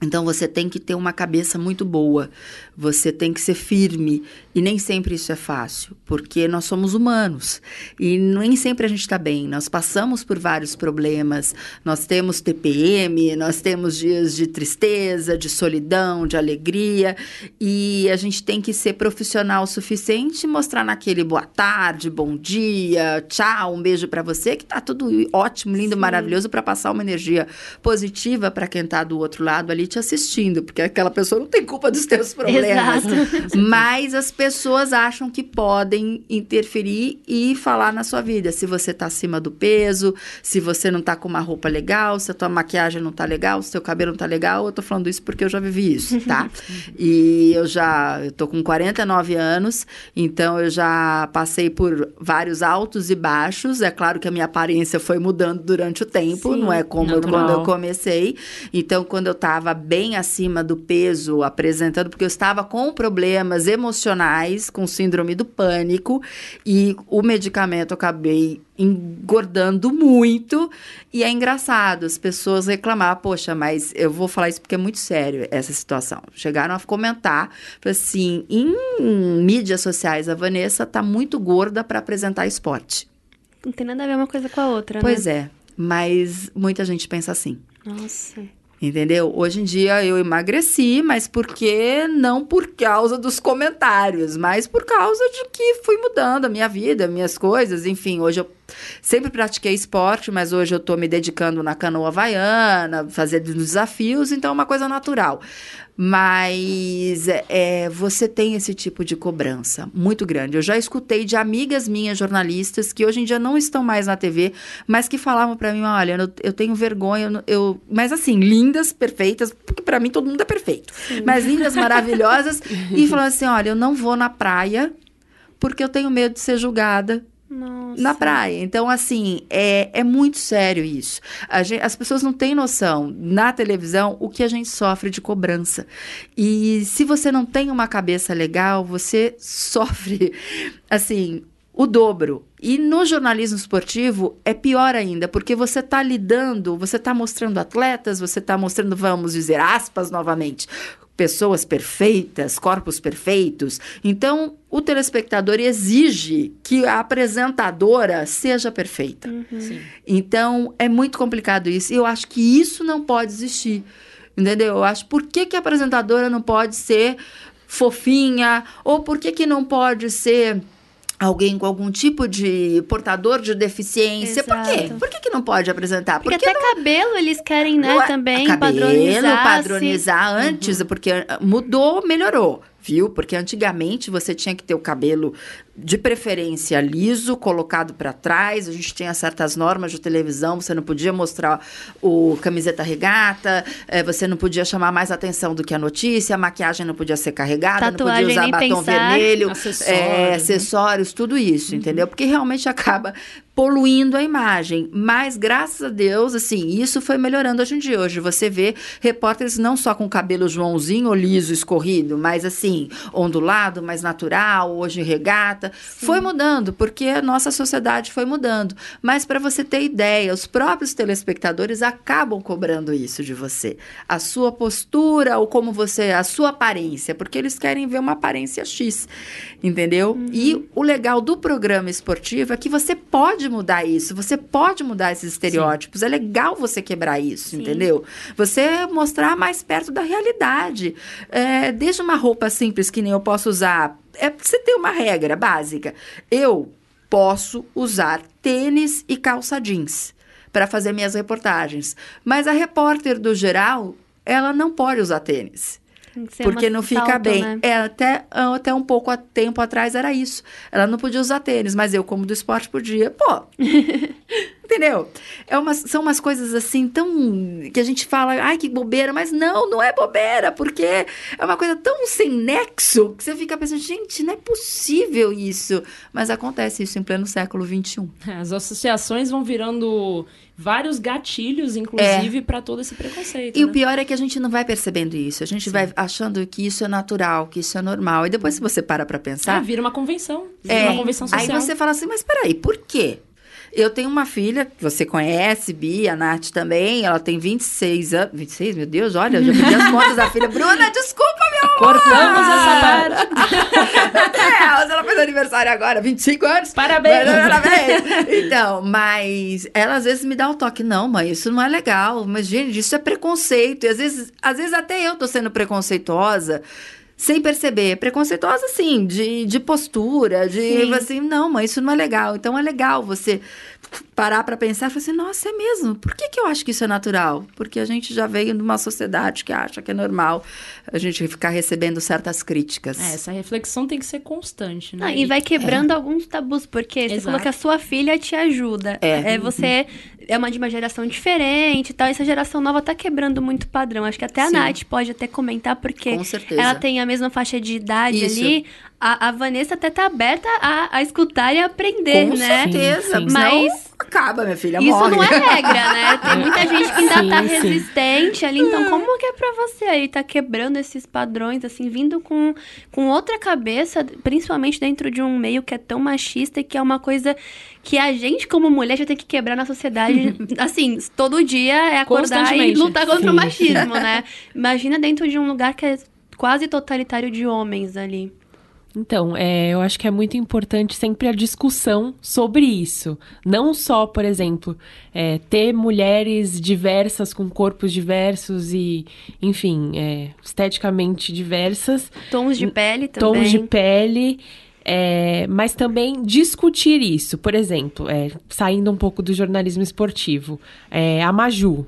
Então você tem que ter uma cabeça muito boa, você tem que ser firme. E nem sempre isso é fácil, porque nós somos humanos. E nem sempre a gente está bem. Nós passamos por vários problemas, nós temos TPM, nós temos dias de tristeza, de solidão, de alegria. E a gente tem que ser profissional o suficiente e mostrar naquele boa tarde, bom dia, tchau, um beijo para você que tá tudo ótimo, lindo, maravilhoso para passar uma energia positiva para quem tá do outro lado ali te assistindo, porque aquela pessoa não tem culpa dos teus problemas. Exato. Mas as pessoas acham que podem interferir e falar na sua vida. Se você tá acima do peso, se você não tá com uma roupa legal, se a tua maquiagem não tá legal, se o teu cabelo não tá legal. Eu tô falando isso porque eu já vivi isso, tá? e eu já eu tô com 49 anos, então eu já passei por vários altos e baixos. É claro que a minha aparência foi mudando durante o tempo, Sim, não é como eu, quando eu comecei. Então, quando eu estava bem acima do peso, apresentando, porque eu estava com problemas emocionais, com síndrome do pânico, e o medicamento eu acabei engordando muito. E é engraçado, as pessoas reclamar, poxa, mas eu vou falar isso porque é muito sério essa situação. Chegaram a comentar, falaram assim, em mídias sociais, a Vanessa tá muito gorda para apresentar esporte. Não tem nada a ver uma coisa com a outra, Pois né? é, mas muita gente pensa assim. Nossa. Entendeu? Hoje em dia eu emagreci, mas porque não por causa dos comentários, mas por causa de que fui mudando a minha vida, minhas coisas, enfim, hoje eu sempre pratiquei esporte, mas hoje eu tô me dedicando na canoa havaiana, fazendo desafios, então é uma coisa natural. Mas é, você tem esse tipo de cobrança muito grande. Eu já escutei de amigas minhas jornalistas que hoje em dia não estão mais na TV, mas que falavam para mim: olha, eu, eu, tenho vergonha, eu, mas assim, lindas, perfeitas, porque para mim todo mundo é perfeito, Sim. mas lindas, maravilhosas, e falavam assim: olha, eu não vou na praia porque eu tenho medo de ser julgada nossa. na praia. Então, assim, é, é muito sério isso. Gente, as pessoas não têm noção, na televisão, o que a gente sofre de cobrança. E se você não tem uma cabeça legal, você sofre, assim, o dobro. E no jornalismo esportivo é pior ainda, porque você está lidando, você está mostrando atletas, você está mostrando, vamos dizer, aspas novamente, pessoas perfeitas, corpos perfeitos. Então, o telespectador exige que a apresentadora seja perfeita. Uhum. Então, é muito complicado isso. E eu acho que isso não pode existir. Entendeu? Eu acho por que, que a apresentadora não pode ser fofinha? Ou por que, que não pode ser alguém com algum tipo de portador de deficiência. Exato. Por quê? Por que, que não pode apresentar? Porque, porque até não... cabelo eles querem, né, é... também cabelo, padronizar. padronizar antes, uhum. porque mudou, melhorou viu? Porque antigamente você tinha que ter o cabelo de preferência liso, colocado para trás. A gente tinha certas normas de televisão, você não podia mostrar o camiseta regata, é, você não podia chamar mais atenção do que a notícia, a maquiagem não podia ser carregada, Tatuagem, não podia usar batom pensar. vermelho, acessórios, é, acessórios tudo isso, uhum. entendeu? Porque realmente acaba poluindo a imagem. Mas, graças a Deus, assim, isso foi melhorando hoje em dia. Hoje você vê repórteres não só com cabelo Joãozinho ou liso, escorrido, mas assim, ondulado, mais natural, hoje regata. Sim. Foi mudando, porque a nossa sociedade foi mudando. Mas, para você ter ideia, os próprios telespectadores acabam cobrando isso de você. A sua postura, ou como você, a sua aparência, porque eles querem ver uma aparência X, entendeu? Uhum. E o legal do programa esportivo é que você pode pode mudar isso, você pode mudar esses estereótipos. Sim. É legal você quebrar isso, Sim. entendeu? Você mostrar mais perto da realidade. É, desde uma roupa simples que nem eu posso usar. É, você tem uma regra básica. Eu posso usar tênis e calça jeans para fazer minhas reportagens. Mas a repórter do geral, ela não pode usar tênis. Porque não fica salto, bem. Né? É, até, até um pouco a tempo atrás era isso. Ela não podia usar tênis, mas eu, como do esporte, podia. Pô, entendeu? É são umas coisas assim tão. que a gente fala, ai, que bobeira, mas não, não é bobeira, porque é uma coisa tão sem nexo que você fica pensando, gente, não é possível isso. Mas acontece isso em pleno século XXI. As associações vão virando vários gatilhos, inclusive, é. para todo esse preconceito. E né? o pior é que a gente não vai percebendo isso. A gente Sim. vai achando que isso é natural, que isso é normal. E depois, se você para para pensar. Ah, vira uma convenção. Vira é. uma convenção social. Aí você fala assim, mas peraí, por quê? Eu tenho uma filha, que você conhece, Bia, a Nath também. Ela tem 26 anos. 26, meu Deus, olha, eu já pedi as contas da filha. Bruna, desculpa, meu amor! Cortamos essa parte. é, ela fez aniversário agora, 25 anos. Parabéns! Parabéns! Então, mas ela às vezes me dá o um toque. Não, mãe, isso não é legal. Mas, gente, isso é preconceito. E às vezes, às vezes até eu tô sendo preconceituosa sem perceber. Preconceituosa, sim, de, de postura, de sim. assim, não, mas isso não é legal. Então é legal você parar para pensar e falar assim, nossa, é mesmo? Por que, que eu acho que isso é natural? Porque a gente já veio de uma sociedade que acha que é normal a gente ficar recebendo certas críticas. É, essa reflexão tem que ser constante, né? Ah, e vai quebrando é. alguns tabus, porque Exato. você falou que a sua filha te ajuda. É. é você é uma de uma geração diferente e tal. Essa geração nova tá quebrando muito padrão. Acho que até a Sim. Nath pode até comentar, porque ela tem a mesma faixa de idade Isso. ali. A, a, Vanessa até tá aberta a, a escutar e aprender, Com né? Com certeza. Sim, Mas acaba, minha filha, Isso morre. não é regra, né? Tem muita gente que ainda sim, tá resistente sim. ali. Então, é. como que é pra você aí tá quebrando esses padrões, assim, vindo com, com outra cabeça, principalmente dentro de um meio que é tão machista e que é uma coisa que a gente, como mulher, já tem que quebrar na sociedade. assim, todo dia é acordar e lutar contra o machismo, né? Imagina dentro de um lugar que é quase totalitário de homens ali. Então, é, eu acho que é muito importante sempre a discussão sobre isso. Não só, por exemplo, é, ter mulheres diversas, com corpos diversos e, enfim, é, esteticamente diversas. Tons de pele também. Tons de pele. É, mas também discutir isso. Por exemplo, é, saindo um pouco do jornalismo esportivo, é, a Maju,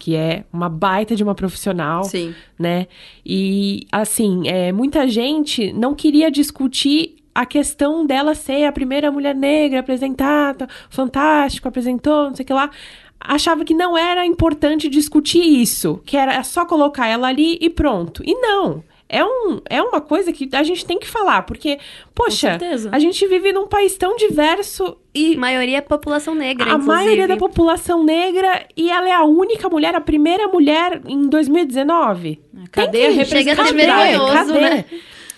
que é uma baita de uma profissional, Sim. né? E assim, é, muita gente não queria discutir a questão dela ser a primeira mulher negra apresentada, fantástico, apresentou, não sei o que lá. Achava que não era importante discutir isso, que era só colocar ela ali e pronto. E não. É, um, é uma coisa que a gente tem que falar, porque, poxa, a gente vive num país tão diverso e maioria é população negra, a inclusive. maioria da população negra e ela é a única mulher, a primeira mulher em 2019. Cadê a a representatividade? Cadê? né?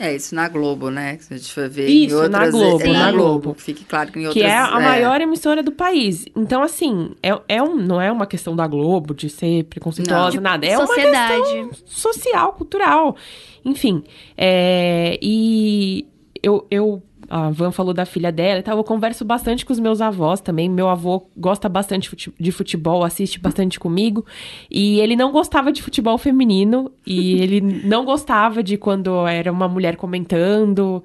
É, isso na Globo, né? Se a gente for ver Isso, em outras... na Globo, é na na Globo. Globo. Fique claro que em outras... Que é a maior emissora do país. Então, assim, é, é um, não é uma questão da Globo de ser preconceituosa, Não. nada. É uma Sociedade. questão social, cultural. Enfim. é, e eu, eu. A Van falou da filha dela e tal. Eu converso bastante com os meus avós também. Meu avô gosta bastante de futebol, assiste bastante comigo. E ele não gostava de futebol feminino. E ele não gostava de quando era uma mulher comentando.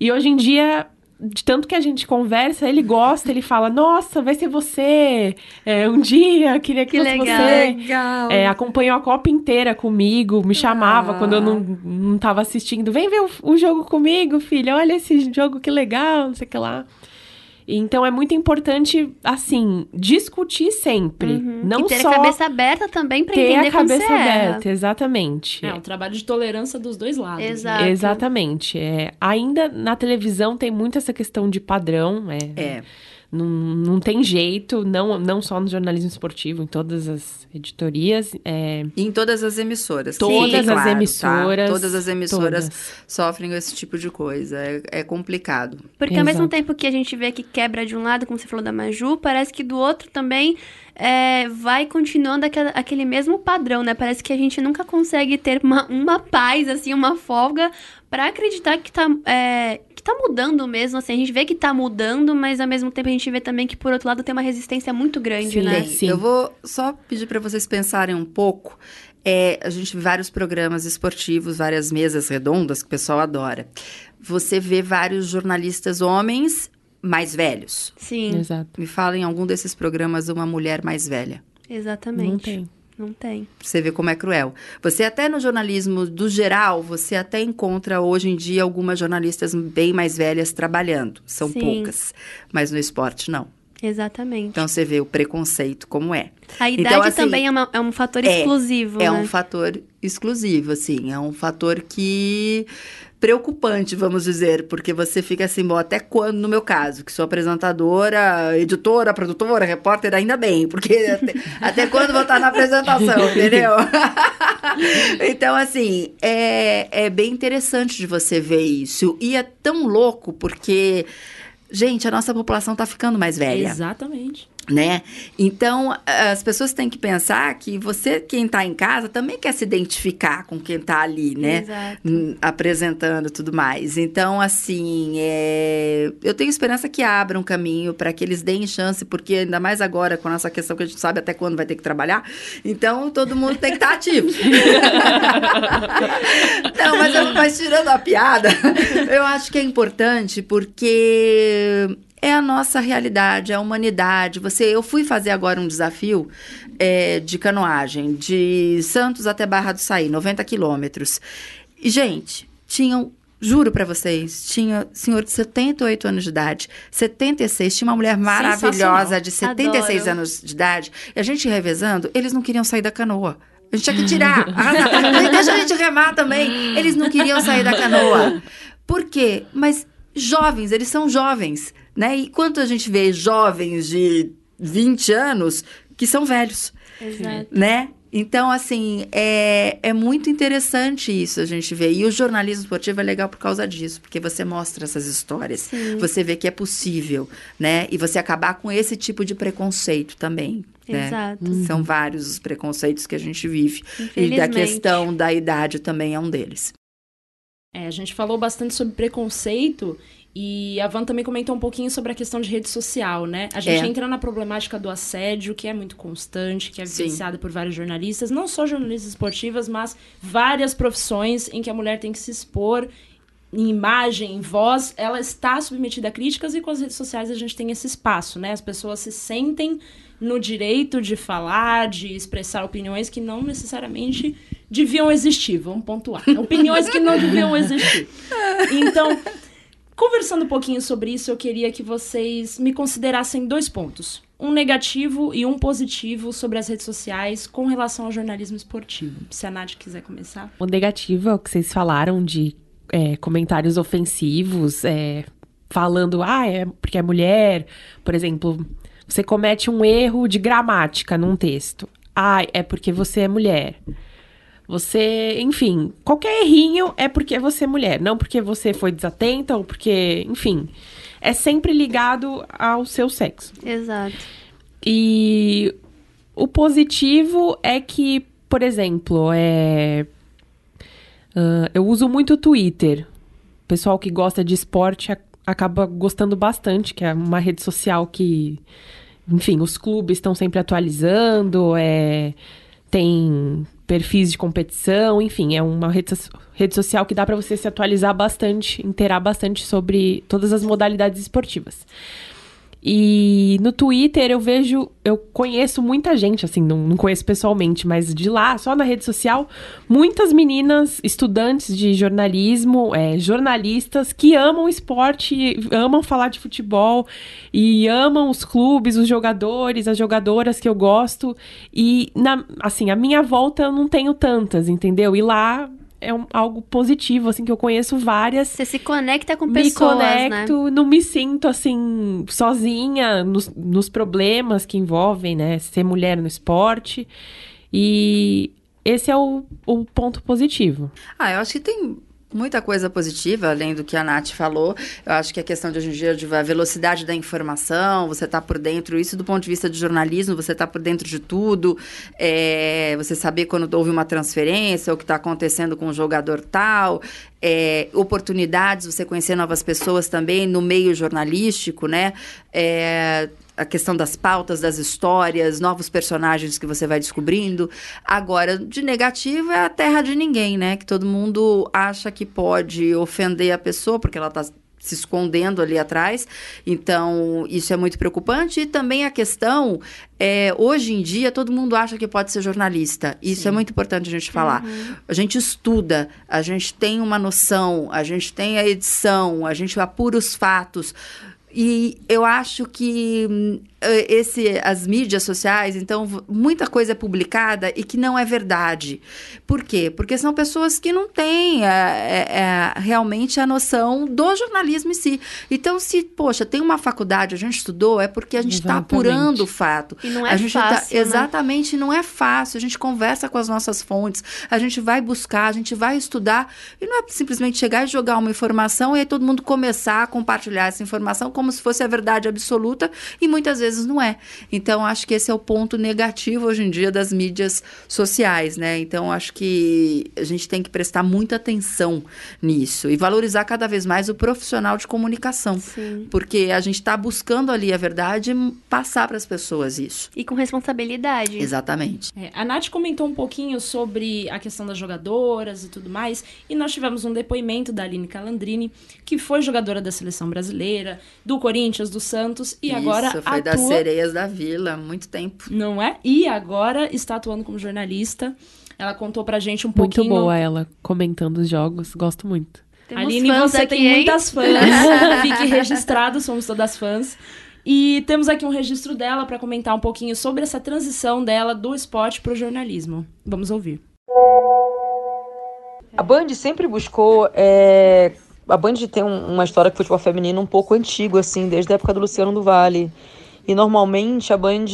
E hoje em dia, de tanto que a gente conversa, ele gosta, ele fala: Nossa, vai ser você! É, um dia, queria que, Que fosse legal. você. Legal. É, acompanhou a Copa inteira comigo, me chamava Ah. quando eu não, não tava assistindo. Vem ver o, o jogo comigo, filha. Olha esse jogo que legal, não sei o que lá. Então é muito importante, assim, discutir sempre. Não e ter só a cabeça aberta também pra ter entender a cabeça você erra. aberta, exatamente. É um trabalho de tolerância dos dois lados. né? Exato. Exatamente. É, ainda na televisão tem muito essa questão de padrão. É, É. Não, não tem jeito, não, não só no jornalismo esportivo, em todas as editorias. É, E em todas as emissoras. Todas fique as claro, tá? emissoras, Todas as emissoras todas. sofrem esse tipo de coisa. É, é complicado. Porque ao mesmo Exato. tempo que a gente vê que quebra de um lado, como você falou da Maju, parece que do outro também é, vai continuando aquela- aquele mesmo padrão, né? Parece que a gente nunca consegue ter uma, uma paz, assim, uma folga pra acreditar que tá, é, que tá mudando mesmo, assim. A gente vê que tá mudando, mas ao mesmo tempo a gente vê também que, por outro lado, tem uma resistência muito grande, Sim. né? Bem, Sim. eu vou só pedir para vocês pensarem um pouco. É, a gente vê vários programas esportivos, várias mesas redondas que o pessoal adora. Você vê vários jornalistas homens mais velhos. Sim, exato. Me fala em algum desses programas uma mulher mais velha. exatamente. Não tem. Não tem. Pra Você vê como é cruel. Você até no jornalismo do geral, você até encontra hoje em dia algumas jornalistas bem mais velhas trabalhando. São Sim. poucas. Mas no esporte, não. Exatamente. Então você vê o preconceito como é. A Então, idade assim, também é, uma- é um fator é, exclusivo, É né? um fator exclusivo, assim. É um fator que. Preocupante, vamos dizer, porque você fica assim, bom, até quando, no meu caso, que sou apresentadora, editora, produtora, repórter, ainda bem, porque até, até quando vou estar na apresentação, entendeu? então, assim, é, é bem interessante de você ver isso. E é tão louco, porque, gente, a nossa população tá ficando mais velha Exatamente. Né? Então, as pessoas têm que pensar que você, quem tá em casa, também quer se identificar com quem tá ali, né? Exato. Hum, Apresentando tudo mais. Então, assim, é, eu tenho esperança que abra um caminho para que eles deem chance, porque ainda mais agora com essa questão que a gente sabe até quando vai ter que trabalhar, então todo mundo tem que estar ativo. Não, mas, eu- mas tirando a piada, eu acho que é importante porque é a nossa realidade, é a humanidade. Você, eu fui fazer agora um desafio é, de canoagem de Santos até Barra do Saí, 90 quilômetros. E, gente, tinham Juro pra vocês, tinha senhor de 78 anos de idade, 76, tinha uma mulher maravilhosa de 76 Adoro. anos de idade, e a gente revezando, eles não queriam sair da canoa. A gente tinha que tirar. Deixa a gente remar também. Eles não queriam sair da canoa. Por quê? Mas jovens, eles são jovens, né? E quanto a gente vê jovens de 20 anos que são velhos, Exato. né? Então, assim, é, é muito interessante isso a gente ver. E o jornalismo esportivo é legal por causa disso, porque você mostra essas histórias. Sim. Você vê que é possível, né? E você acabar com esse tipo de preconceito também. né? Exato. São vários os preconceitos que a gente vive. E da questão da idade também é um deles. É, a gente falou bastante sobre preconceito e a Van também comentou um pouquinho sobre a questão de rede social, né? A gente É. entra na problemática do assédio, que é muito constante, que é vivenciada por vários jornalistas, não só jornalistas esportivas, mas várias profissões em que a mulher tem que se expor em imagem, em voz, ela está submetida a críticas e com as redes sociais a gente tem esse espaço, né? As pessoas se sentem no direito de falar, de expressar opiniões que não necessariamente deviam existir, vamos pontuar. Opiniões que não deviam existir. Então, conversando um pouquinho sobre isso, eu queria que vocês me considerassem dois pontos. Um negativo e um positivo sobre as redes sociais com relação ao jornalismo esportivo. Se a Nath quiser começar. O negativo é o que vocês falaram de é, comentários ofensivos, é, falando, ah, é porque é mulher. Por exemplo, você comete um erro de gramática num texto. Ah, é porque você é mulher. Você, enfim, qualquer errinho é porque você é mulher, não porque você foi desatenta ou porque, enfim, é sempre ligado ao seu sexo. Exato. E o positivo é que, por exemplo, é. ah, eu uso muito o Twitter. O pessoal que gosta de esporte acaba gostando bastante, que é uma rede social que, enfim, os clubes estão sempre atualizando, é, tem perfis de competição, enfim, é uma rede, rede social que dá para você se atualizar bastante, inteirar bastante sobre todas as modalidades esportivas. E no Twitter eu vejo, eu conheço muita gente, assim, não, não conheço pessoalmente, mas de lá, só na rede social, muitas meninas, estudantes de jornalismo, é, jornalistas que amam esporte, amam falar de futebol e amam os clubes, os jogadores, as jogadoras que eu gosto. E, na, assim, a minha volta eu não tenho tantas, entendeu? E lá é um- algo positivo, assim, que eu conheço várias Você se conecta com me pessoas, né? conecto, não me sinto assim sozinha nos, nos problemas que envolvem, né, ser mulher no esporte. E esse é o, o ponto positivo. Ah, eu acho que tem muita coisa positiva, além do que a Nath falou. Eu acho que a questão de hoje em dia de a velocidade da informação, você tá por dentro, isso do ponto de vista de jornalismo, você tá por dentro de tudo. É, você saber quando houve uma transferência, o que está acontecendo com o jogador tal. é, oportunidades, você conhecer novas pessoas também no meio jornalístico, né? É, a questão das pautas, das histórias, novos personagens que você vai descobrindo. Agora, de negativo é a terra de ninguém, né? Que todo mundo acha que pode ofender a pessoa porque ela está se escondendo ali atrás. Então, isso é muito preocupante. E também a questão, é, hoje em dia, todo mundo acha que pode ser jornalista. Isso é muito importante a gente falar. A gente estuda, a gente tem uma noção, a gente tem a edição, a gente apura os fatos. E eu acho que hum, eh, esse, as mídias sociais, então, muita coisa é publicada e que não é verdade. Por quê? Porque são pessoas que não têm eh, eh, realmente a noção do jornalismo em si. Então, se, poxa, tem uma faculdade, a gente estudou, é porque a gente está apurando o fato. E não é a gente tá- fácil, né? Exatamente, não é fácil. A gente conversa com as nossas fontes, a gente vai buscar, a gente vai estudar. E não é simplesmente chegar e jogar uma informação e aí todo mundo começar a compartilhar essa informação como se fosse a verdade absoluta e muitas vezes não é. Então, acho que esse é o ponto negativo hoje em dia das mídias sociais, né? Então, acho que a gente tem que prestar muita atenção nisso e valorizar cada vez mais o profissional de comunicação. Sim. Porque a gente está buscando ali a verdade e passar para as pessoas isso. E com responsabilidade. Exatamente. É, a Nath comentou um pouquinho sobre a questão das jogadoras e tudo mais, e nós tivemos um depoimento da Aline Calandrini, que foi jogadora da seleção brasileira, do Corinthians, do Santos, e agora Isso, foi das atua, sereias da vila, há muito tempo. não é? E agora está atuando como jornalista. Ela contou pra gente um Muito pouquinho. boa ela comentando os jogos, gosto muito. Temos Aline, fãs você aqui, tem hein? muitas fãs. Fique registrado, somos todas fãs. E temos aqui um registro dela para comentar um pouquinho sobre essa transição dela do esporte pro jornalismo. Vamos ouvir. A Band sempre buscou. é, A Band tem um- uma história com futebol feminino um pouco antigo, assim, desde a época do Luciano do Vale. E normalmente a Band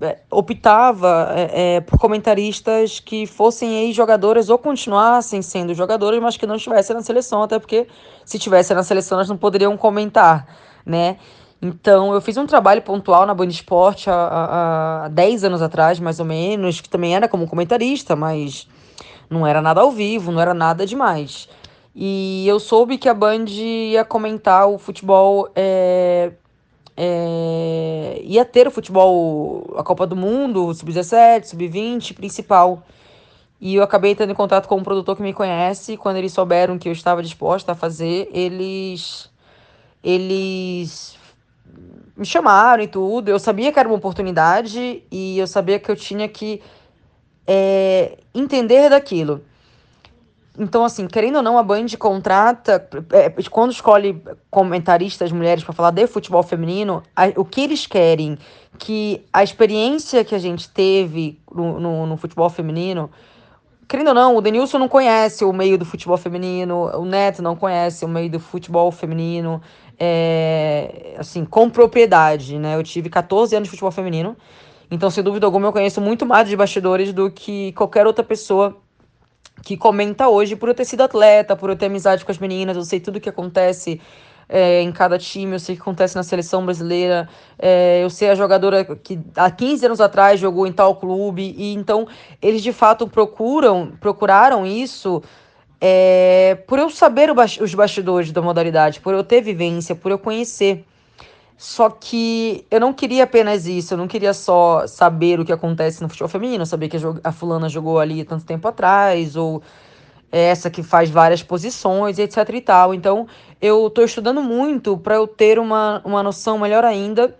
é, optava é, é, por comentaristas que fossem ex-jogadoras ou continuassem sendo jogadoras, mas que não estivessem na seleção, até porque se estivessem na seleção elas não poderiam comentar, né? Então, eu fiz um trabalho pontual na Band Esporte há, há, há 10 anos atrás, mais ou menos, que também era como comentarista, mas não era nada ao vivo, não era nada demais. E eu soube que a Band ia comentar o futebol. É, é, ia ter o futebol, a Copa do Mundo, Sub-17, Sub-20, principal. E eu acabei entrando em contato com um produtor que me conhece. Quando eles souberam que eu estava disposta a fazer, eles. Eles me chamaram e tudo. Eu sabia que era uma oportunidade e eu sabia que eu tinha que é, entender daquilo. Então, assim, querendo ou não, a Band contrata, é, quando escolhe comentaristas mulheres para falar de futebol feminino, a, o que eles querem que a experiência que a gente teve no, no, no futebol feminino querendo ou não, o Denilson não conhece o meio do futebol feminino, o Neto não conhece o meio do futebol feminino, é, assim, com propriedade, né? Eu tive 14 anos de futebol feminino, então, sem dúvida alguma, eu conheço muito mais de bastidores do que qualquer outra pessoa que comenta hoje por eu ter sido atleta, por eu ter amizade com as meninas, eu sei tudo o que acontece é, em cada time, eu sei o que acontece na seleção brasileira, é, eu sei a jogadora que há 15 anos atrás jogou em tal clube, e então eles de fato procuram, procuraram isso é, por eu saber os bastidores da modalidade, por eu ter vivência, por eu conhecer. Só que eu não queria apenas isso, eu não queria só saber o que acontece no futebol feminino, saber que a fulana jogou ali tanto tempo atrás, ou essa que faz várias posições, etc e tal. Então, eu estou estudando muito para eu ter uma, uma noção melhor ainda,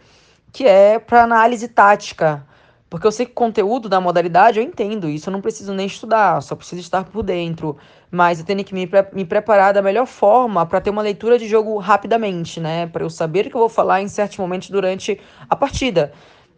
que é para análise tática. Porque eu sei que o conteúdo da modalidade eu entendo, isso eu não preciso nem estudar, só preciso estar por dentro. Mas eu tenho que me, pre me preparar da melhor forma para ter uma leitura de jogo rapidamente, né? Para eu saber o que eu vou falar em certos momentos durante a partida.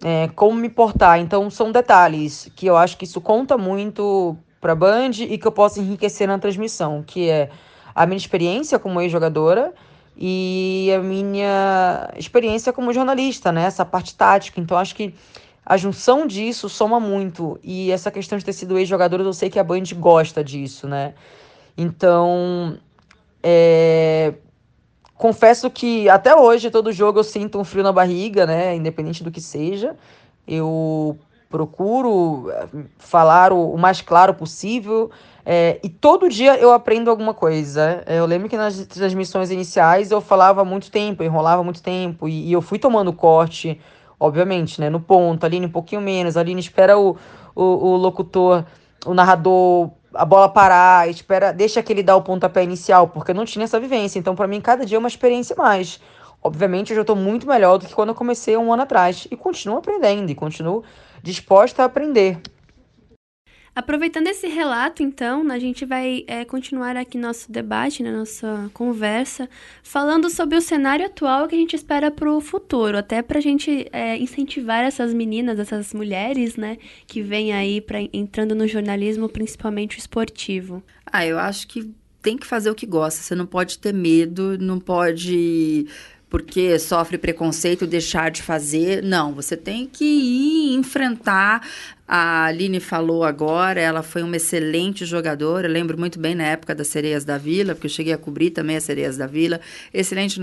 É, como me portar. Então, são detalhes que eu acho que isso conta muito para a Band e que eu posso enriquecer na transmissão, que é a minha experiência como ex-jogadora e a minha experiência como jornalista, né? Essa parte tática. Então, acho que a junção disso soma muito. E essa questão de ter sido ex-jogadora, eu sei que a Band gosta disso, né? Então, é... confesso que até hoje, todo jogo, eu sinto um frio na barriga, né? Independente do que seja. Eu procuro eh, falar o, mais claro possível. É, e todo dia eu aprendo alguma coisa. É, eu lembro que nas transmissões iniciais eu falava muito tempo, enrolava muito tempo, e, e, eu fui tomando corte, obviamente, né? No ponto, ali um pouquinho menos, ali espera o, o, o locutor, o narrador, a bola parar, espera, deixa que ele dá o pontapé inicial, porque eu não tinha essa vivência. Então, para mim, cada dia é uma experiência mais. Obviamente, eu já estou muito melhor do que quando eu comecei um ano atrás. E continuo aprendendo, e continuo disposta a aprender. Aproveitando esse relato, então, a gente vai é, continuar aqui nosso debate, né, nossa conversa, falando sobre o cenário atual que a gente espera para o futuro, até para a gente é, incentivar essas meninas, essas mulheres, né, que vêm aí pra, entrando no jornalismo, principalmente o esportivo. Ah, eu acho que tem que fazer o que gosta, você não pode ter medo, não pode porque sofre preconceito deixar de fazer. Não, você tem que ir enfrentar a Aline falou agora, ela foi uma excelente jogadora. Eu lembro muito bem na época das Sereias da Vila, porque eu cheguei a cobrir também as Sereias da Vila. Excelente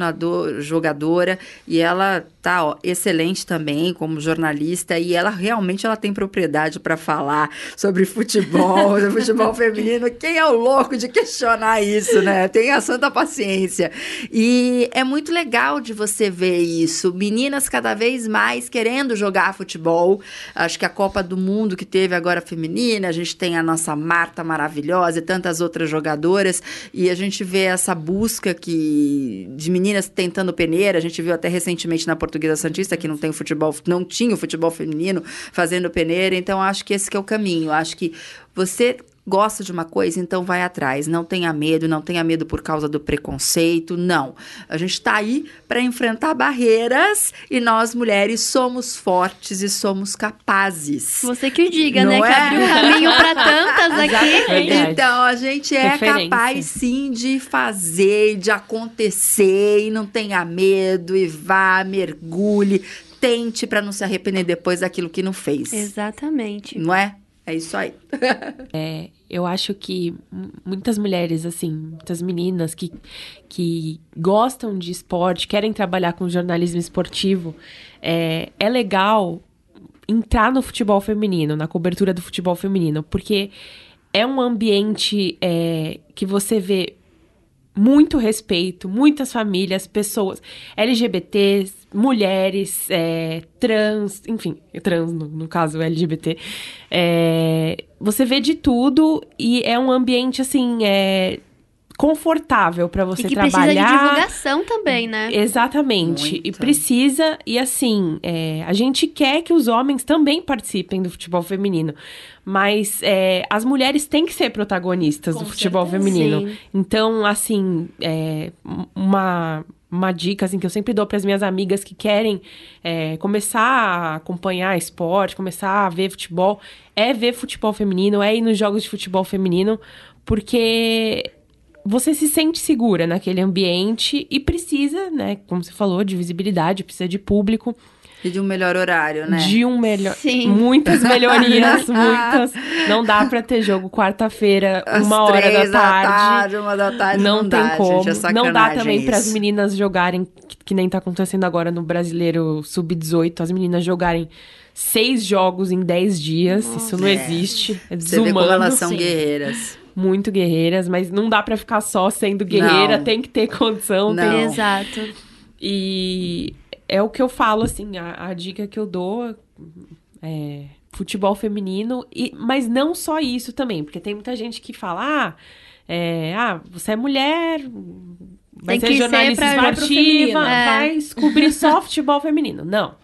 jogadora e ela tá ó, excelente também como jornalista e ela realmente ela tem propriedade para falar sobre futebol, futebol feminino. Quem é o louco de questionar isso, né? Tenha santa paciência. E é muito legal de você ver isso. Meninas cada vez mais querendo jogar futebol. Acho que a Copa do Mundo mundo que teve agora feminina, a gente tem a nossa Marta maravilhosa e tantas outras jogadoras, e a gente vê essa busca que de meninas tentando peneira, a gente viu até recentemente na Portuguesa Santista que não tem futebol, não tinha o futebol feminino fazendo peneira, então acho que esse que é o caminho. Acho que você gosta de uma coisa, então vai atrás. Não tenha medo, não tenha medo por causa do preconceito, não. A gente está aí para enfrentar barreiras e nós, mulheres, somos fortes e somos capazes. Você que o diga, né? não né? É? Que abriu um caminho para tantas aqui. então, a gente é capaz sim de fazer, de acontecer e não tenha medo e vá, mergulhe, tente para não se arrepender depois daquilo que não fez. Exatamente. Não é? É isso aí. é, eu acho que muitas mulheres, assim, muitas meninas que, que gostam de esporte, querem trabalhar com jornalismo esportivo, é, é legal entrar no futebol feminino, na cobertura do futebol feminino, porque é um ambiente é, que você vê muito respeito, muitas famílias, pessoas LGBTs, mulheres, é, trans, enfim, trans no, no caso LGBT. É, você vê de tudo e é um ambiente assim, é, confortável para você e que trabalhar. precisa de divulgação também, né? Exatamente. Muito. E precisa, e assim, é, a gente quer que os homens também participem do futebol feminino. Mas é, as mulheres têm que ser protagonistas Com do futebol certeza. feminino. Sim. Então, assim, é, uma, uma dica assim, que eu sempre dou para as minhas amigas que querem é, começar a acompanhar esporte, começar a ver futebol, é ver futebol feminino, é ir nos jogos de futebol feminino, porque você se sente segura naquele ambiente e precisa, né, como você falou, de visibilidade, precisa de público, E de um melhor horário, né? de um melhor, Sim. muitas melhorias, muitas. Não dá pra ter jogo quarta-feira, uma hora da três tarde. uma da tarde. Não, Não, tem dá, como. Gente, é não dá também para as meninas jogarem, que, que nem tá acontecendo agora no Brasileiro Sub-18, as meninas jogarem seis jogos em dez dias. Isso não É. existe. É Você vê desumano. como elas são sim. guerreiras. Muito guerreiras, mas não dá pra ficar só sendo guerreira, Não. tem que ter condição. tem- Não. Exato. E é o que eu falo, assim, a, a dica que eu dou é futebol feminino, e, mas não só isso também, porque tem muita gente que fala, ah, é, ah você é mulher, vai Tem ser que ser jornalista pra- pro esportiva, feminino, é. vai cobrir só futebol feminino. Não.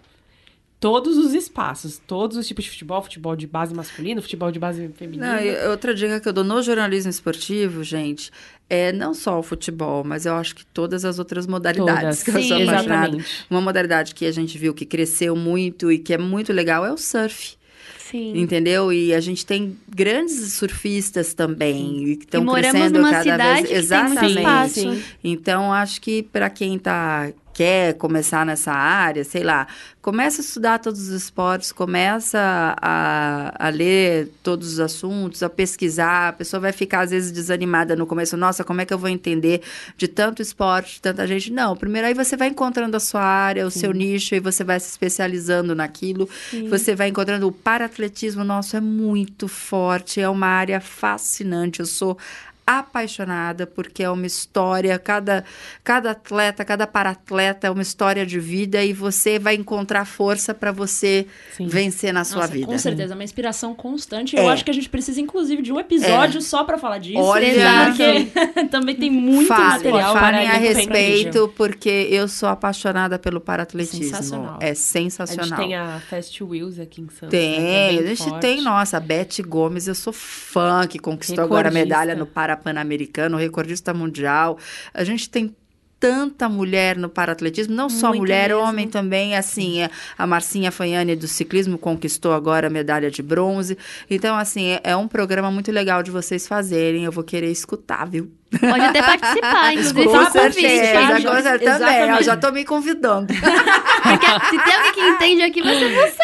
Todos os espaços, todos os tipos de futebol, futebol de base masculino, futebol de base feminina. Não, outra dica que eu dou no jornalismo esportivo, gente, é não só o futebol, mas eu acho que todas as outras modalidades Todas. que eu sou Sim. apaixonada. Exatamente. Uma modalidade que a gente viu que cresceu muito e que é muito legal é o surf. Sim. Entendeu? E a gente tem grandes surfistas também e que estão crescendo numa cada cidade vez que tem muito exatamente. espaço. Então acho que para quem tá quer começar nessa área, sei lá, começa a estudar todos os esportes, começa a, a ler todos os assuntos, a pesquisar, a pessoa vai ficar às vezes desanimada no começo, nossa, como é que eu vou entender de tanto esporte, de tanta gente? Não, primeiro aí você vai encontrando a sua área, o seu nicho, e você vai se especializando naquilo, você vai encontrando o paratletismo nosso é muito forte, é uma área fascinante, eu sou apaixonada porque é uma história, cada, cada atleta, cada paratleta é uma história de vida e você vai encontrar força para você Sim. vencer na sua Nossa, vida. Com certeza, é uma inspiração constante. É. Eu acho que a gente precisa, inclusive, de um episódio só pra falar disso. Olha, porque também tem muito Fale, material. falem a para respeito, porque eu sou apaixonada pelo paratletismo. Sensacional. É A sensacional. gente tem a Fast Wheels aqui em Santos. né, que Tem, é bem a gente forte. tem, nossa, a Beth Gomes, eu sou fã, que conquistou agora a medalha no Parapan-Americano, recordista mundial. A gente tem tanta mulher no paratletismo, não só Muito mulher, mesmo. homem também, assim, é, a Marcinha Fanhani do ciclismo conquistou agora a medalha de bronze. Então, assim, é, é um programa muito legal de vocês fazerem, eu vou querer escutar, viu? Pode até participar, inclusive. Com certeza, com certeza também, eu já tô me convidando. Porque se tem alguém que entende aqui, vai ser você.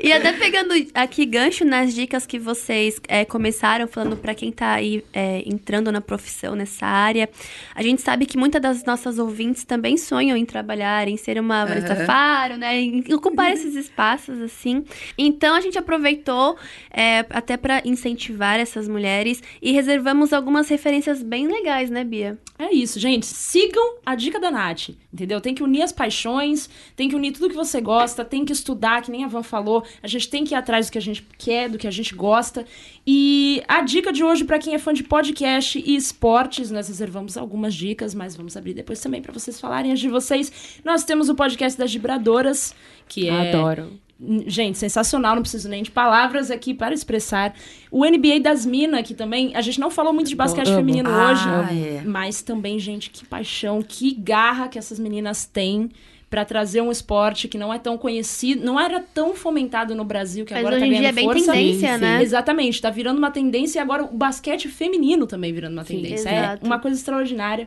e até pegando aqui gancho nas dicas que vocês é, começaram falando pra quem tá aí é, entrando na profissão nessa área. A gente sabe que muitas das nossas ouvintes também sonham em trabalhar, em ser uma Vanessa Aham. Faro, né? Em ocupar esses espaços, assim. Então a gente aproveitou é, até pra incentivar essas mulheres e reservamos algumas referências bem legais, né, Bia? É isso, gente. Sigam a dica da Nath, entendeu? Tem que unir as paixões, tem que unir tudo que você gosta, tem que estudar, que nem a Van falou. A gente tem que ir atrás do que a gente quer, do que a gente gosta. E a dica de hoje, pra quem é fã de podcast e esportes, nós reservamos algumas dicas, mas vamos abrir depois também pra vocês falarem as de vocês. Nós temos o podcast das Vibradoras, que é. Adoro. Gente, sensacional, não preciso nem de palavras aqui para expressar. O NBA das Minas, que também. A gente não falou muito de basquete Amo. feminino Ah, hoje. é. Mas também, gente, que paixão, que garra que essas meninas têm pra trazer um esporte que não é tão conhecido, não era tão fomentado no Brasil, que Mas agora hoje tá em ganhando dia é bem força. tendência, Sim, né? Exatamente, tá virando uma tendência e agora o basquete feminino também virando uma tendência. exato. É uma coisa extraordinária.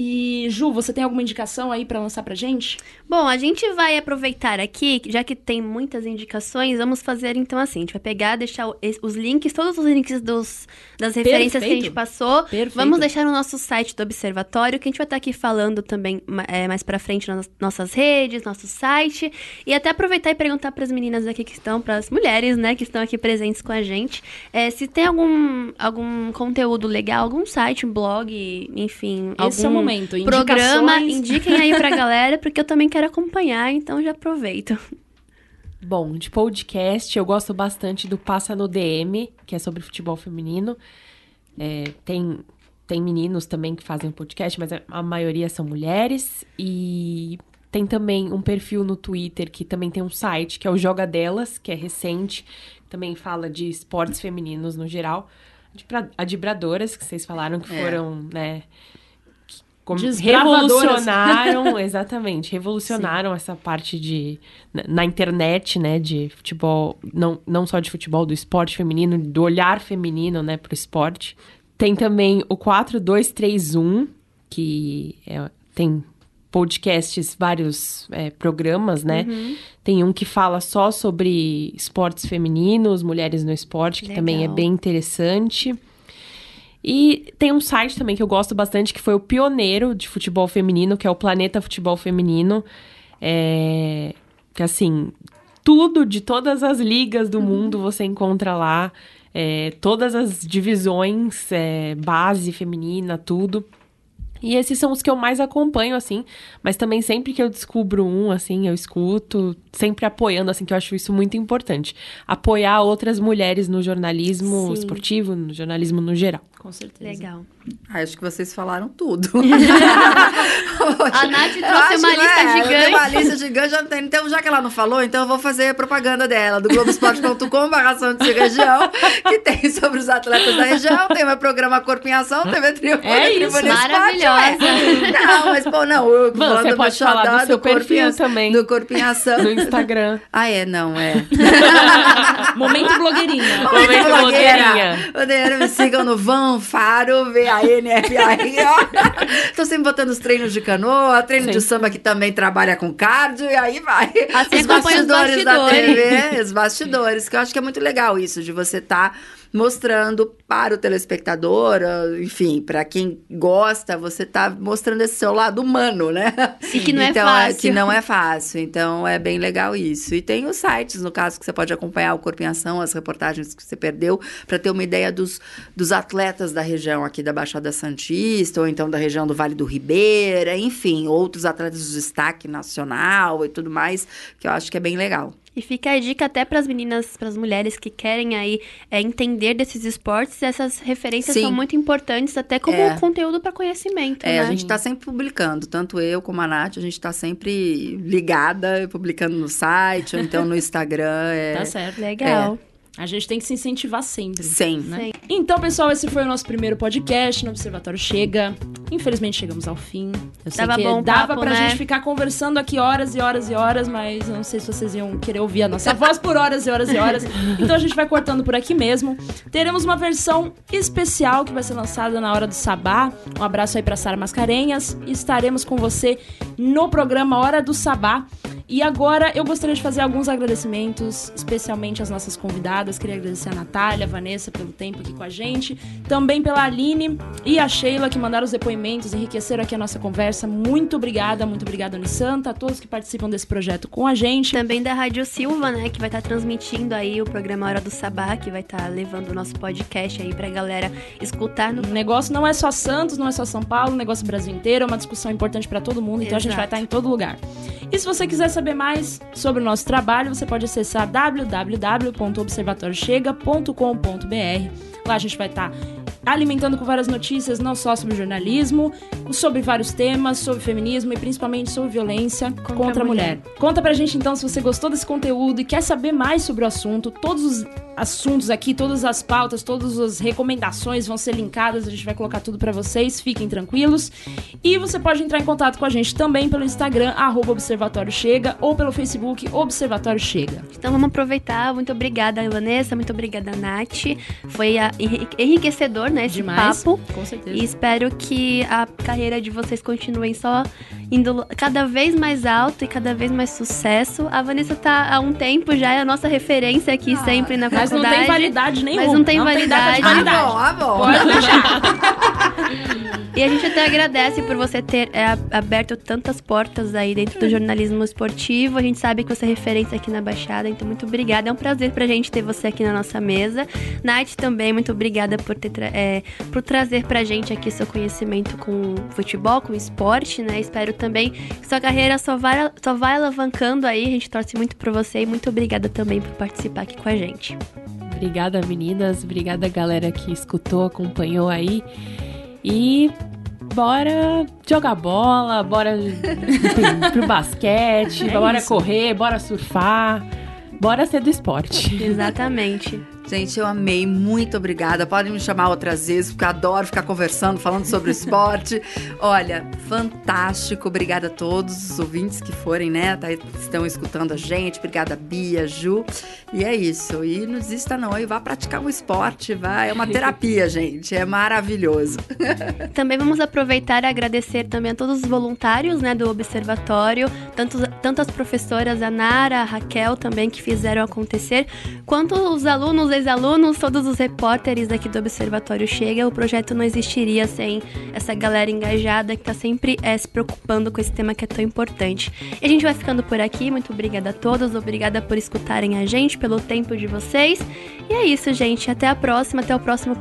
E Ju, você tem alguma indicação aí para lançar pra gente? Bom, a gente vai aproveitar aqui, já que tem muitas indicações, vamos fazer então assim, a gente vai pegar, deixar os links, todos os links dos, das referências Perfeito. que a gente passou, Perfeito. vamos deixar no nosso site do Observatório, que a gente vai estar aqui falando também é, mais para frente nas nossas redes, nosso site, e até aproveitar e perguntar para as meninas aqui que estão, para as mulheres, né, que estão aqui presentes com a gente, é, se tem algum, algum conteúdo legal, algum site, um blog, enfim, Esse algum... É o momento. Programa, indiquem aí pra galera, porque eu também quero acompanhar, então já aproveito. Bom, de podcast, eu gosto bastante do Passa no DM, que é sobre futebol feminino. É, tem, tem meninos também que fazem podcast, mas a maioria são mulheres. E tem também um perfil no Twitter que também tem um site, que é o Joga Delas, que é recente, também fala de esportes femininos no geral. A Dibradoras, que vocês falaram que é. foram, né, como revolucionaram, exatamente, revolucionaram Sim. essa parte de na internet, né, de futebol, não, não só de futebol, do esporte feminino, do olhar feminino, né, pro esporte. Tem também o 4231, que é, tem podcasts, vários é, programas, né? Uhum. Tem um que fala só sobre esportes femininos, mulheres no esporte, que Legal. também é bem interessante. E tem um site também que eu gosto bastante, que foi o pioneiro de futebol feminino, que é o Planeta Futebol Feminino. É... Que assim, tudo de todas as ligas do uhum. mundo você encontra lá. É, todas as divisões, é, base feminina, tudo. E esses são os que eu mais acompanho, assim. Mas também sempre que eu descubro um, assim, eu escuto, sempre apoiando, assim, que eu acho isso muito importante. Apoiar outras mulheres no jornalismo Sim. esportivo, no jornalismo no geral. Com certeza. Legal. Acho que vocês falaram tudo. a Nath trouxe uma lista é, gigante. Uma lista gigante. Já tem, então, já que ela não falou, então eu vou fazer a propaganda dela, do Globoesporte.com, de região, que tem sobre os atletas da região, tem meu programa Corpo em Ação, TV Tribuna, é isso, Tribuna Maravilhosa. Esporte, é. Não, mas, pô, não, eu Mano, você pode falar do seu do perfil também. Do Corpo em Ação. Instagram. Ah, é? Não, é. Momento blogueirinha. Momento, Momento blogueirinha. blogueirinha. Me sigam no Van Faro, V-A-N-F-A-R. Tô sempre botando os treinos de canoa, treino Sim. de samba que também trabalha com cardio, e aí vai. Assim os bastidores, os bastidores da TV, os bastidores, que eu acho que é muito legal isso, de você estar... Tá mostrando para o telespectador, enfim, para quem gosta, você tá mostrando esse seu lado humano, né? Sim, que não é então, é fácil. É, que não é fácil. Então, é bem legal isso. E tem os sites, no caso, que você pode acompanhar o Corpo em Ação, as reportagens que você perdeu, para ter uma ideia dos, dos atletas da região aqui da Baixada Santista, ou então da região do Vale do Ribeira, enfim, outros atletas de destaque nacional e tudo mais, que eu acho que é bem legal. E fica a dica até para as meninas, para as mulheres que querem aí é, entender desses esportes, essas referências Sim. são muito importantes, até como é. conteúdo para conhecimento. É, né? a gente está sempre publicando, tanto eu como a Nath, a gente está sempre ligada, publicando no site, ou então no Instagram. É, tá certo. Legal. A gente tem que se incentivar sempre. Sim. Né? Então, pessoal, esse foi o nosso primeiro podcast no Observatório Chega. Infelizmente, chegamos ao fim. Eu sei Tava que bom dava papo, pra né? gente ficar conversando aqui horas e horas e horas, mas não sei se vocês iam querer ouvir a nossa voz por horas e horas e horas. Então, a gente vai cortando por aqui mesmo. Teremos uma versão especial que vai ser lançada na hora do Sabá. Um abraço aí pra Sara Mascarenhas. Estaremos com você no programa Hora do Sabá. E agora eu gostaria de fazer alguns agradecimentos, especialmente às nossas convidadas. Queria agradecer a Natália, a Vanessa pelo tempo aqui com a gente, também pela Aline e a Sheila que mandaram os depoimentos, enriqueceram aqui a nossa conversa. Muito obrigada, muito obrigada, Unisanta, a todos que participam desse projeto com a gente. Também da Rádio Silva, né, que vai estar transmitindo aí o programa Hora do Sabá, que vai estar levando o nosso podcast aí pra galera escutar. No... O negócio não é só Santos, não é só São Paulo, o negócio é o Brasil inteiro, é uma discussão importante para todo mundo, então Exato. a gente vai estar em todo lugar. E se você quiser saber mais sobre o nosso trabalho, você pode acessar www.observatoriochega.com.br. Lá a gente vai estar alimentando com várias notícias, não só sobre jornalismo, sobre vários temas, sobre feminismo e principalmente sobre violência contra, contra a mulher. mulher. Conta pra gente então se você gostou desse conteúdo e quer saber mais sobre o assunto. Todos os assuntos aqui, todas as pautas, todas as recomendações vão ser linkadas, a gente vai colocar tudo para vocês, fiquem tranquilos. E você pode entrar em contato com a gente também pelo Instagram, arroba Observatório Chega, ou pelo Facebook Observatório Chega. Então vamos aproveitar. Muito obrigada, Vanessa. Muito obrigada, Nath. Foi enriquecedor, né, esse Demais, papo. Com certeza. E espero que a carreira de vocês continue só indo cada vez mais alto e cada vez mais sucesso. A Vanessa tá há um tempo já, é a nossa referência aqui Ah, sempre na Mas não faculdade. tem validade nenhuma. Mas não tem de validade. validade. Ah, bom, ah, bom. Pode deixar. E a gente até agradece por você ter é, aberto tantas portas aí dentro do jornalismo esportivo. A gente sabe que você é referência aqui na Baixada, então muito obrigada. É um prazer pra gente ter você aqui na nossa mesa. Nath também, muito obrigada por, ter tra- é, por trazer pra gente aqui seu conhecimento com futebol, com esporte, né? Espero também sua carreira só vai, só vai alavancando aí. A gente torce muito por você e muito obrigada também por participar aqui com a gente. Obrigada, meninas. Obrigada, galera que escutou, acompanhou aí. E bora jogar bola, bora pro basquete, É bora isso. correr, bora surfar, bora ser do esporte. Exatamente. Gente, eu amei, muito obrigada. Podem me chamar outras vezes, porque eu adoro ficar conversando, falando sobre esporte. Olha, fantástico. Obrigada a todos os ouvintes que forem, né? tá- estão escutando a gente. Obrigada, Bia, Ju. E é isso. E não desista, não. E vá praticar um esporte, vai. É uma terapia, gente. É maravilhoso. Também vamos aproveitar e agradecer também a todos os voluntários né, do Observatório, tanto, tanto as professoras, a Nara, a Raquel também, que fizeram acontecer, quanto os alunos, ex-alunos, todos os repórteres aqui do Observatório Chega. O projeto não existiria sem essa galera engajada que está sempre eh, se preocupando com esse tema que é tão importante. E a gente vai ficando por aqui. Muito obrigada a todos, obrigada por escutarem a gente, pelo tempo de vocês. E é isso, gente. Até a próxima, até o próximo podcast.